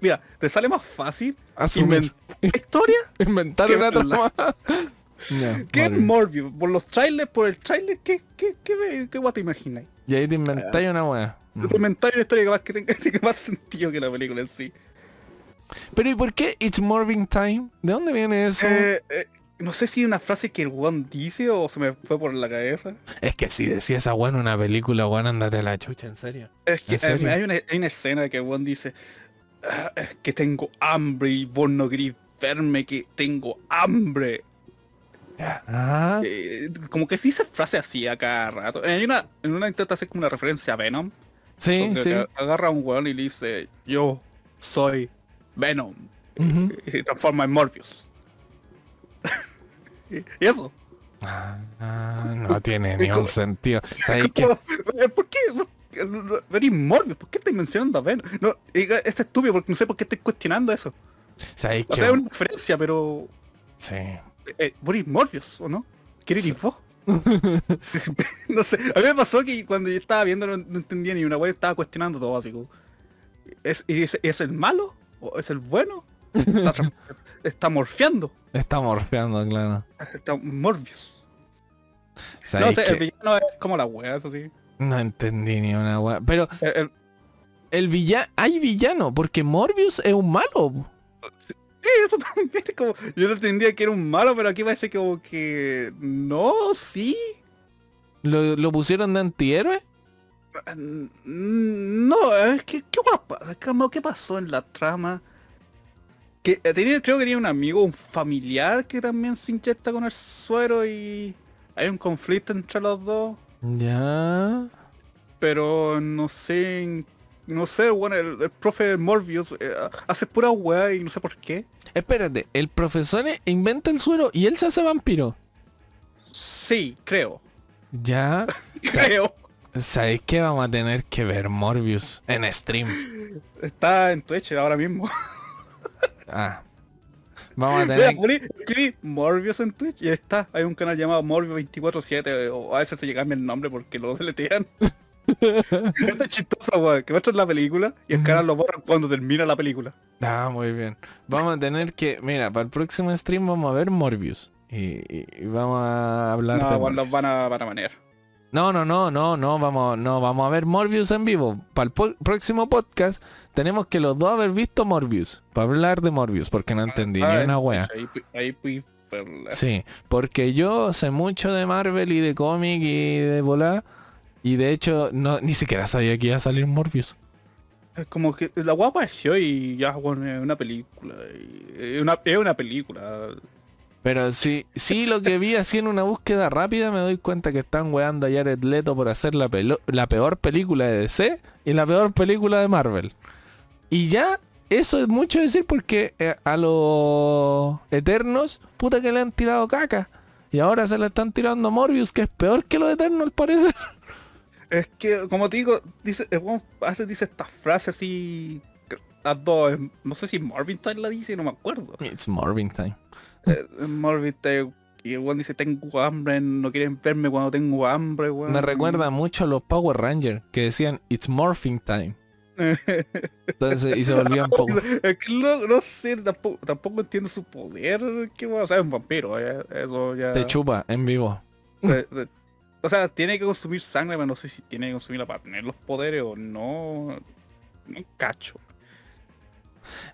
mira, te sale más fácil Asumir. historia Inventar Qué una trama. Que es Morbius. Por los trailers, por el trailer, ¿qué, qué, qué, qué, qué te imaginas? Y ahí te inventáis una wea. Mm. Te inventáis una historia que más, <laughs> que tenga, más sentido que la película en sí. Pero ¿y por qué It's Morning Time? ¿De dónde viene eso? Eh, eh, no sé si es una frase que el one dice o se me fue por la cabeza. Es que si decía esa wea en una película, weón, andate a la chucha, en serio. Es que eh, hay, una, hay una escena que el dice "Ah, es que tengo hambre y vos no querís verme que tengo hambre. Ah, Eh, como que sí se frase así a cada rato. Hay una, en una intenta hacer como una referencia a Venom. sí, sí. agarra a un weón y le dice, yo soy Venom. <laughs> Y se transforma en Morpheus. <laughs> y eso. Ah, <laughs> no tiene ¿Y ni un cómo- sentido. ¿Sabes qué? Como, eh, ¿Por qué? Very Morbius, ¿por qué estáis mencionando a Venom? No, este es estúpido porque no sé por qué estoy cuestionando eso. ¿Sabes O sea, es una diferencia, pero... Sí. Eh, Boris Morbius, ¿o no? ¿Qué eres vos? no sé, a mí me pasó que cuando yo estaba viendo no, no entendía ni una wea, estaba cuestionando todo así como, ¿es, es, ¿es el malo? ¿O es el bueno? <laughs> Está, está morfeando. Está morfeando, claro. Está Morbius. No ¿Sabes sé, qué? el villano es como la wea, eso sí. No entendí ni una weá. Pero El- el- el villano... Hay villano, porque Morbius es un malo. <laughs> eso también como, yo no entendía que era un malo, pero aquí parece como que no, sí. ¿Lo, lo pusieron de antihéroe? Mm, No, es que qué ¿qué, pasó en la trama? Que eh, tenía, creo que tenía un amigo, un familiar que también se inyecta con el suero y hay un conflicto entre los dos, Ya. pero no sé, no sé, bueno, el, el profe Morbius eh, hace pura weá y no sé por qué. Espérate, el profesor inventa el suero y él se hace vampiro. Sí, creo, Ya. <laughs> creo. ¿Sabéis que vamos a tener que ver Morbius en stream? Está en Twitch ahora mismo. <laughs> Ah. Vamos a tener... escribí Morbius en Twitch y está. Hay un canal llamado Morbius 247 o a veces se llega el nombre porque lo deletean. <laughs> <laughs> es chistoso, weón, que muestran la película y el canal lo borra cuando termina la película. Ah, muy bien. Vamos a tener que... Mira, para el próximo stream vamos a ver Morbius. Y, y- y vamos a hablar No, de los van a, van a manejar. No, no, no, no, no, vamos, no, vamos a ver Morbius en vivo. Para el po- próximo podcast tenemos que los dos haber visto Morbius. Para hablar de Morbius, porque no entendí Ah, ni una wea. Ahí, ahí. Sí, porque yo sé mucho de Marvel y de cómic y de volar. Y de hecho, no, ni siquiera sabía que iba a salir Morbius. Es como que la weá apareció y ya, bueno, es una película. Es una, es una película. Pero sí, sí lo que vi así en una búsqueda rápida me doy cuenta que están weando a Jared Leto por hacer la, pelo- la peor película de DC y la peor película de Marvel. Y ya, eso es mucho decir porque eh, a los Eternos, puta que le han tirado caca. Y ahora se le están tirando a Morbius, que es peor que los Eternos al parecer. <laughs> Es que, como te digo, dice, a veces dice estas frases así. Las dos, no sé si Marvin Time la dice, no me acuerdo. It's Morbin time. Eh, Marvin Time, y el weón dice, tengo hambre, no quieren verme cuando tengo hambre, weón. Me recuerda mucho a los Power Rangers que decían It's Morphing time. <laughs> Entonces, y se volvían poco. Es que no, no sé, tampoco, tampoco entiendo su poder, que weón, o sea, es un vampiro, eh, eso ya... Te chupa en vivo. O sea, tiene que consumir sangre, pero no sé si tiene que consumirla para tener los poderes o no. No cacho.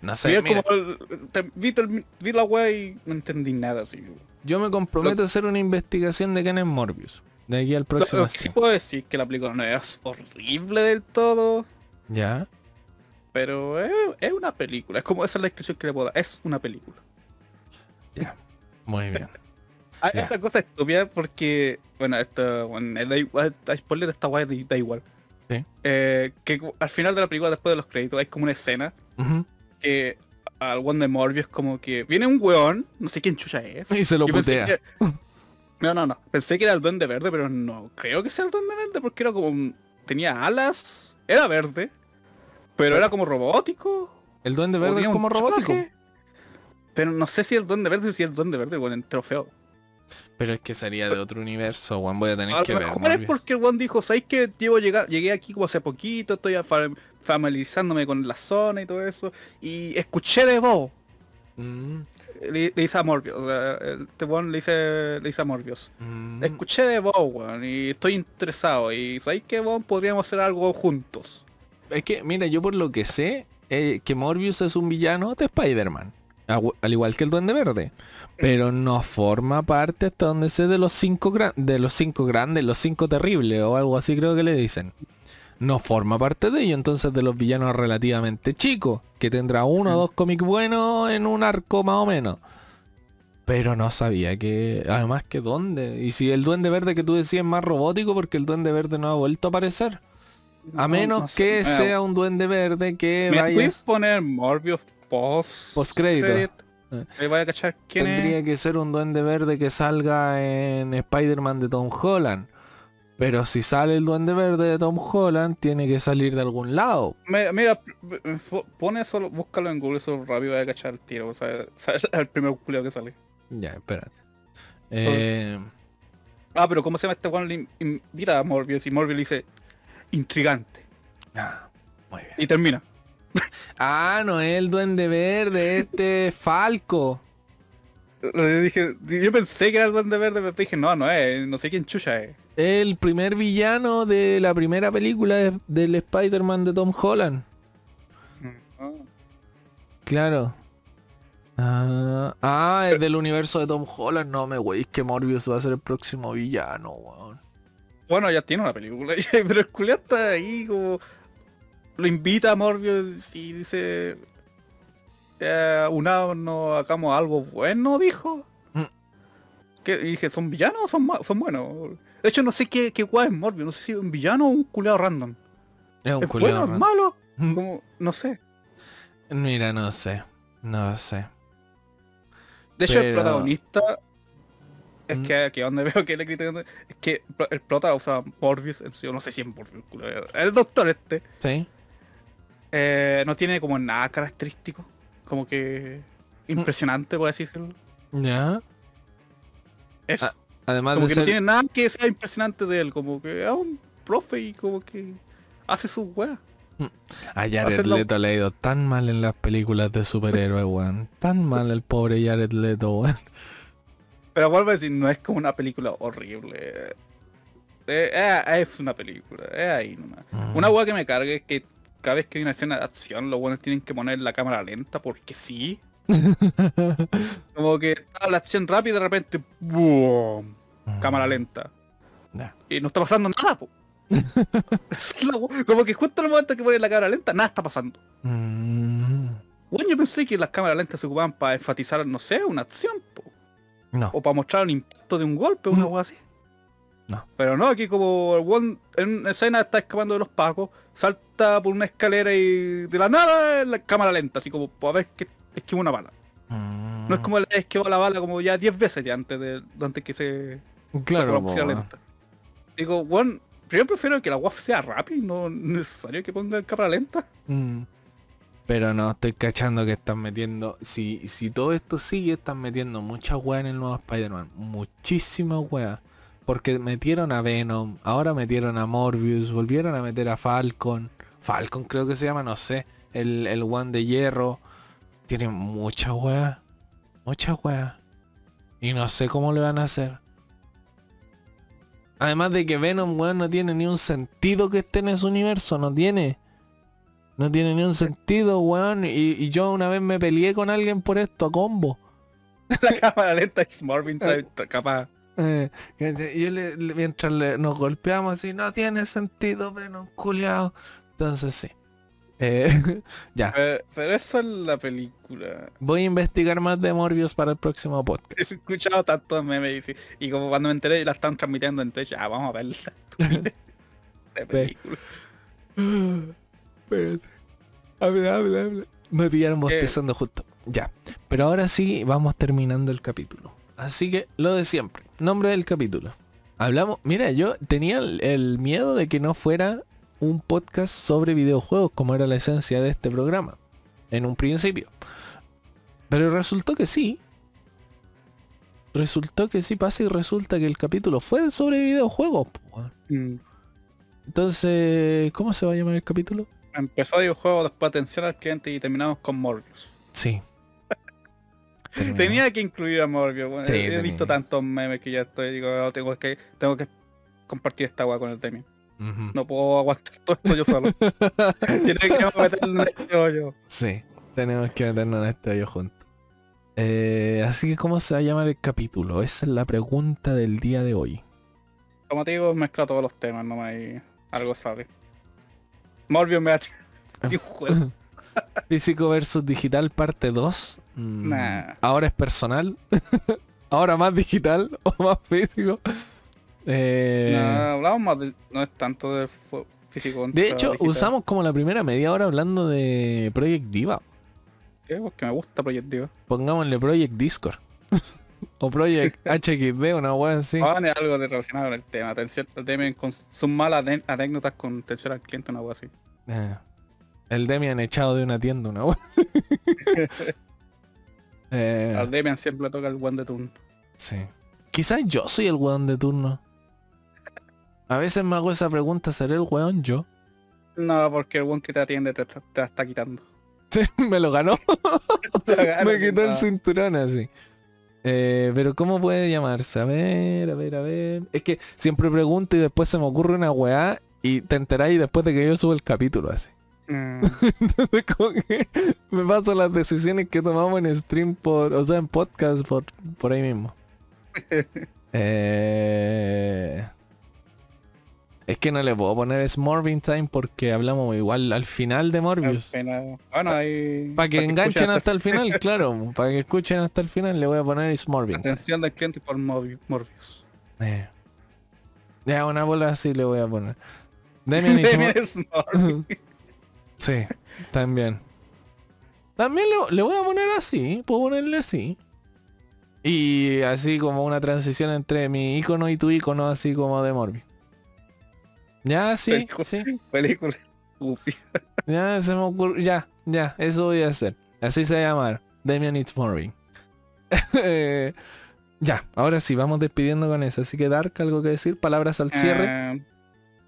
No sé, mira, como el- te- vi, la wea y no entendí nada así. yo me comprometo a hacer una investigación de es Morbius. De aquí al próximo lo que sí puedo decir que la película no es horrible del todo, Ya. pero es, es una película. Es como esa es la descripción que le puedo dar. Es una película. Muy bien. Hay Ya. otra cosa estúpida porque, bueno, esto, bueno, da igual, spoiler de esta wea da igual. Sí. Eh, que al final de la película, después de los créditos, hay como una escena que al one de Morbius como que viene un weón, no sé quién chucha es. Y se lo putea. que- <laughs> No, no, no. Pensé que era el duende verde, pero no creo que sea el duende verde porque era como tenía alas, era verde, pero era como robótico. El duende verde es como robótico. Pero no sé si el duende verde o si el duende verde con el trofeo. Pero es que sería de otro universo, Juan. Voy a tener A que ver mejor es porque weón dijo, ¿sabéis que llevo llegar, llegué aquí como hace poquito, estoy fa- familiarizándome con la zona y todo eso, y escuché de vos. Mm, Le, le dice a Morbius, este le dice, le dice a Morbius. mm. Escuché de vos, weón, y estoy interesado. Y sabéis que weón podríamos hacer algo juntos. Es que, mira, yo por lo que sé, eh, que Morbius es un villano de Spider-Man. Agu- Al igual que el Duende Verde. Pero no forma parte hasta donde sé de los cinco de los cinco grandes, los cinco terribles o algo así creo que le dicen. No forma parte de ello, entonces de los villanos relativamente chicos, que tendrá uno o dos cómics buenos en un arco más o menos. Pero no sabía que, además que dónde. Y si el Duende Verde que tú decías es más robótico, porque el Duende Verde no ha vuelto a aparecer. A No, menos no sé. que sea un duende verde que mira, vaya... ¿puedes poner Morbius post Postcrédito. credit? Ahí vaya a cachar quién Tendría es. que ser un duende verde que salga en Spider-Man de Tom Holland. Pero si sale el Duende Verde de Tom Holland, tiene que salir de algún lado. Mira, pone solo, búscalo en Google, eso rápido voy a cachar el tiro, o sea, <laughs> es el primer culiao que sale. Ya, espérate. Eh, Ah, pero ¿cómo se llama este Juan? Le in- invita a Morbius y Morbius le dice intrigante. ah, muy bien. Y termina. Ah, no es el Duende Verde, este Falco. Dije, yo pensé que era el Duende Verde, pero dije, no, no es, no sé quién chucha es. El primer villano de la primera película de- del Spider-Man de Tom Holland. Ah. Claro. Ah, ah, es del universo de Tom Holland. No me güey, que Morbius va a ser el próximo villano, weón. Bueno, ya tiene una película, <laughs> pero el culiao está ahí como... Lo invita a Morbius y dice... Eh, unámonos, hagamos algo bueno, dijo. Mm. ¿Qué? Y dije, ¿son villanos o son, son buenos? De hecho, no sé qué, qué guay es Morbius, no sé si es un villano o un culeado random. Es un ¿Es bueno, es raro. malo? Mm. Como, no sé. Mira, no sé. No sé. De hecho, el protagonista es Mm. que aquí donde <laughs> veo que le critican es que el prota, o sea, Morbius, yo no sé si es Morbius, el doctor este, ¿Sí? Eh, no tiene como nada característico, como que Mm. impresionante, por así decirlo. Ya. Eso. Ah, Además como de que ser... no tiene nada que sea impresionante de él, como que es un profe y como que hace sus weas. A Jared Leto le ha ido tan mal en las películas de superhéroes, <laughs> weón. Tan mal el pobre Jared Leto, weón. Pero vuelvo a decir, no es como una película horrible. Eh, eh, es una película, es ahí nomás. Mm. Una hueá que me cargue es que cada vez que hay una escena de acción, los buenos tienen que poner la cámara lenta porque sí. <laughs> Como que está la acción rápida y de repente ¡boom! cámara lenta. Y no está pasando nada, po. <laughs> Como que justo en el momento que ponen la cámara lenta, nada está pasando. Mm. Bueno, yo pensé que las cámaras lentas se ocupaban para enfatizar, no sé, una acción, po. No. O para mostrar el impacto de un golpe, una Mm. hueá así. No. Pero no, aquí como el one en una escena está escapando de los pacos, salta por una escalera y de la nada en la cámara lenta, así como para ver que esquiva una bala. Mm. No es como le esquivó la bala como ya 10 veces ya antes de antes que se Claro, la lenta. Digo, bueno, yo prefiero que la WAF sea rápida y no necesario que ponga el cámara lenta. Mm. Pero no, estoy cachando que están metiendo. Si, si todo esto sigue, están metiendo muchas weas en el nuevo Spider-Man. Muchísimas weas. Porque metieron a Venom, ahora metieron a Morbius, volvieron a meter a Falcon. Falcon creo que se llama, no sé. El, el one de hierro. Tienen muchas weas. Muchas weas. Y no sé cómo le van a hacer. Además de que Venom, weón, no tiene ni un sentido que esté en ese universo, no tiene. No tiene ni un sentido, weón. Y, y yo una vez me peleé con alguien por esto a combo. <laughs> la cámara lenta es Marvin Eh. <laughs> capaz. Eh, yo le- le- mientras le- nos golpeamos así, no tiene sentido, Venom, culiao. Entonces sí. Eh, <laughs> ya, Pero, pero eso es la película. voy a investigar más de Morbius para el próximo podcast. He escuchado tantos memes y, y como cuando me enteré la están transmitiendo en Twitch, ah, vamos a ver la <laughs> <laughs> estupidez de película. <gasps> Espérate. Habla, habla, habla. Me pillaron bostezando justo. Ya. Pero ahora sí vamos terminando el capítulo. Así que lo de siempre. Nombre del capítulo. Hablamos. Mira, yo tenía el, el miedo de que no fuera un podcast sobre videojuegos como era la esencia de este programa. En un principio. Pero resultó que sí. Resultó que sí pasa y resulta que el capítulo fue sobre videojuegos. Mm. Entonces, ¿cómo se va a llamar el capítulo? Empezó videojuego, después atención al cliente y terminamos con Morbius. Sí. Tenía que incluir a Morbius, bueno, Sí, he visto tantos memes que ya estoy, digo, "Oh, tengo que, tengo que compartir esta agua con el Demian. No puedo aguantar todo esto yo solo. <laughs> Tiene que meterlo en este hoyo. Sí, tenemos que meternos en este hoyo juntos. Eh, así que, ¿cómo se va a llamar el capítulo? Esa es la pregunta del día de hoy. Como te digo, mezcla todos los temas nomás y algo sale. Morbius me ha. <laughs> <laughs> Físico versus digital parte 2. Mm, Nah. Ahora es personal. <laughs> Ahora más digital <laughs> o más físico. Eh, No, hablamos más de, no es tanto de físico. de hecho, digital. usamos como la primera media hora hablando de Project Diva. ¿Qué? Porque me gusta Project Diva. Pongámosle Project Discord. <laughs> O Project HXD, una wea así. Pone algo de relacionado con el tema. Atención, Demian con sus malas anécdotas con atención al cliente, una wea así. Eh, el Demian echado de una tienda, una wea. Eh, Al Demian siempre toca el one de turno. sí. Quizás yo soy el weón de turno. A veces me hago esa pregunta, ¿seré el weón yo? No, porque el one que te atiende te, te está quitando. <laughs> Sí, me lo ganó. <laughs> me Me quitó el cinturón así. Eh, pero ¿cómo puede llamarse? A ver, a ver, a ver. Es que siempre pregunto y después se me ocurre una weá y te enteráis después de que yo subo el capítulo así. Mm, <laughs> Entonces como que me paso las decisiones que tomamos en stream por, o sea, en podcast por, por ahí mismo. <laughs> Eh, es que no le puedo poner Smorvin Time porque hablamos igual al final de Morbius. Bueno, ahí... Para que enganchen escuchen hasta el final, <laughs> claro. Para que escuchen hasta el final le voy a poner Time. Atención del cliente por Morbi- Morbius. Eh. Ya, una bola así le voy a poner. Demian. Sí, también. También le, le voy a poner así, puedo ponerle así. Y así como una transición entre mi icono y tu icono, así como de Morbi. Ya, sí, Película. sí. Película. Ya se me ocurre. Ya, ya, eso voy a hacer. Así se va a llamar. Damian It's Morbi. <laughs> Ya, ahora sí, vamos despidiendo con eso. Así que Dark, algo que decir, palabras al cierre. Eh,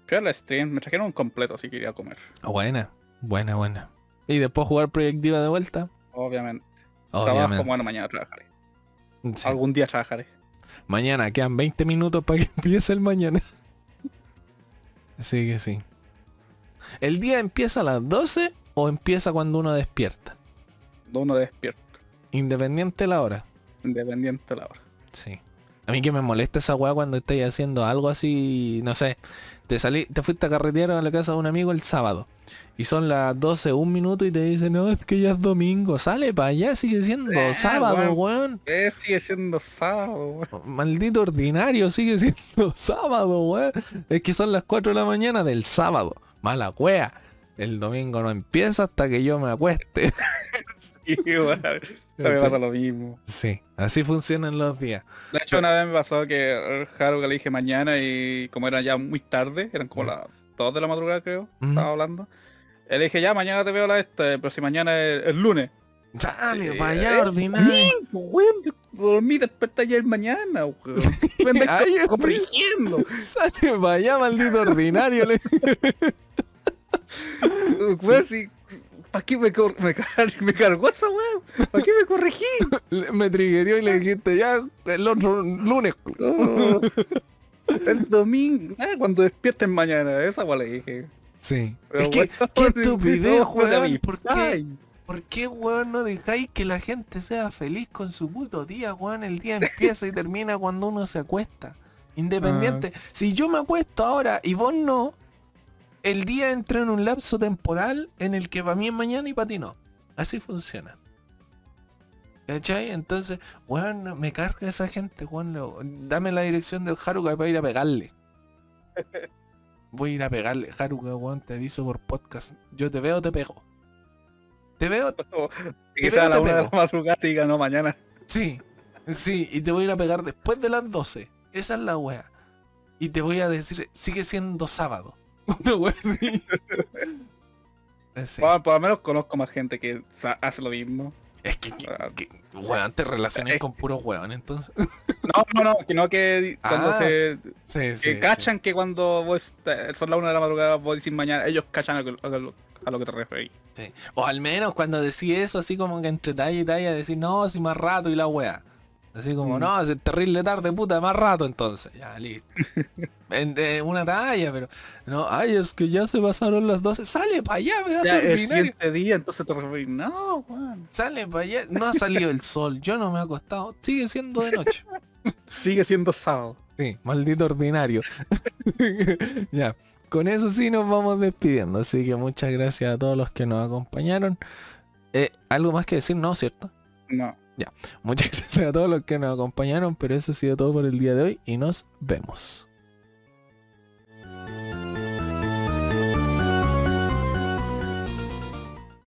fui al stream, me trajeron un completo, así que iría a comer. Buena, buena, buena. Y después jugar Project Diva de vuelta. Obviamente. Trabajo, Obviamente. bueno, mañana trabajaré. Sí. Algún día trabajaré. Mañana, quedan 20 minutos para que <laughs> empiece el mañana. Así que sí. ¿El día empieza a las 12 o empieza cuando uno despierta? Cuando uno despierta. Independiente de la hora. Independiente de la hora. Sí. A mí que me molesta esa weá cuando estáis haciendo algo así, no sé, te salí, te fuiste a carretear a la casa de un amigo el sábado. Y son las 12, un minuto y te dicen, no, es que ya es domingo. Sale para allá, sigue siendo Eh, sábado, weón. Eh, sigue siendo sábado, weón. Maldito ordinario, sigue <laughs> siendo sábado, weón. Es que son las 4 de la mañana del sábado. Mala wea. El domingo no empieza hasta que yo me acueste. <laughs> Sí, weón. Me pasa lo mismo. Sí, así funcionan los días. De hecho, una vez me pasó que Haru que le dije mañana y como era ya muy tarde, eran como Mm. las 2 de la madrugada creo, Mm. estaba hablando. Le dije, ya, mañana te veo la esta, pero si mañana es el lunes. Sale, Eh, allá, eh, ordinario. Domingo, weón, dormí, desperté ayer mañana, weón. <laughs> Ay, <laughs> co- corrigiendo. Sale allá, maldito ordinario. le- <laughs> Weón, si... ¿Para qué me, cor- me, car- me cargó esa weón? ¿Para qué me corregí? me triguerió y le dijiste ya el otro lunes. Oh, el domingo, ah, cuando despierten mañana, esa weón le dije. Sí. Pero, es que, qué estupidez, <laughs> weón. ¿Por qué. ¿Por qué, weón, no dejáis que la gente sea feliz con su puto día, weón? El día empieza y termina cuando uno se acuesta. Independiente. Si yo me acuesto ahora y vos no, el día entra en un lapso temporal en el que para mí es mañana y para ti no. Así funciona. ¿Cachai? Entonces, weón, me carga esa gente, weón. Dame la dirección del Haruka para ir a pegarle. <laughs> Voy a ir a pegarle, Haruka, weón, te aviso por podcast. Yo te veo, te pego. Te veo, <laughs> Que sea a la te una de pego. la madrugada y diga no mañana. Sí, sí, y te voy a ir a pegar después de las 12. Esa es la wea. Y te voy a decir, sigue siendo sábado. <laughs> Una wea así. Sí. Bueno, por lo menos conozco más gente que hace lo mismo. Es que, que, que- weón, te relacionas Es- con puros weón, entonces. <laughs> No, no, no, que no que cuando Ah, se Sí, que sí. cachan que cuando vos son las una de la madrugada vos decís mañana, ellos cachan a, lo- a lo, a lo que te referís. O al menos cuando decís eso, así como que entre talla y talla, decís, no, si más rato y la wea. Así como, Mm. no, es terrible tarde, puta, más rato entonces. Ya, listo. <laughs> en, eh, una talla, pero. No, ay, es que ya se pasaron las 12. Sale para allá, me das el siguiente día entonces te referís, no, weón. Sale para allá. No ha salido el sol. Yo no me he acostado. Sigue siendo de noche. <laughs> Sigue siendo sábado. Sí, maldito ordinario. <laughs> ya. Con eso sí nos vamos despidiendo. Así que muchas gracias a todos los que nos acompañaron. Eh, ¿Algo más que decir? No, ¿cierto? No. Muchas <laughs> gracias a todos los que nos acompañaron. Pero eso ha sido todo por el día de hoy. Y nos vemos.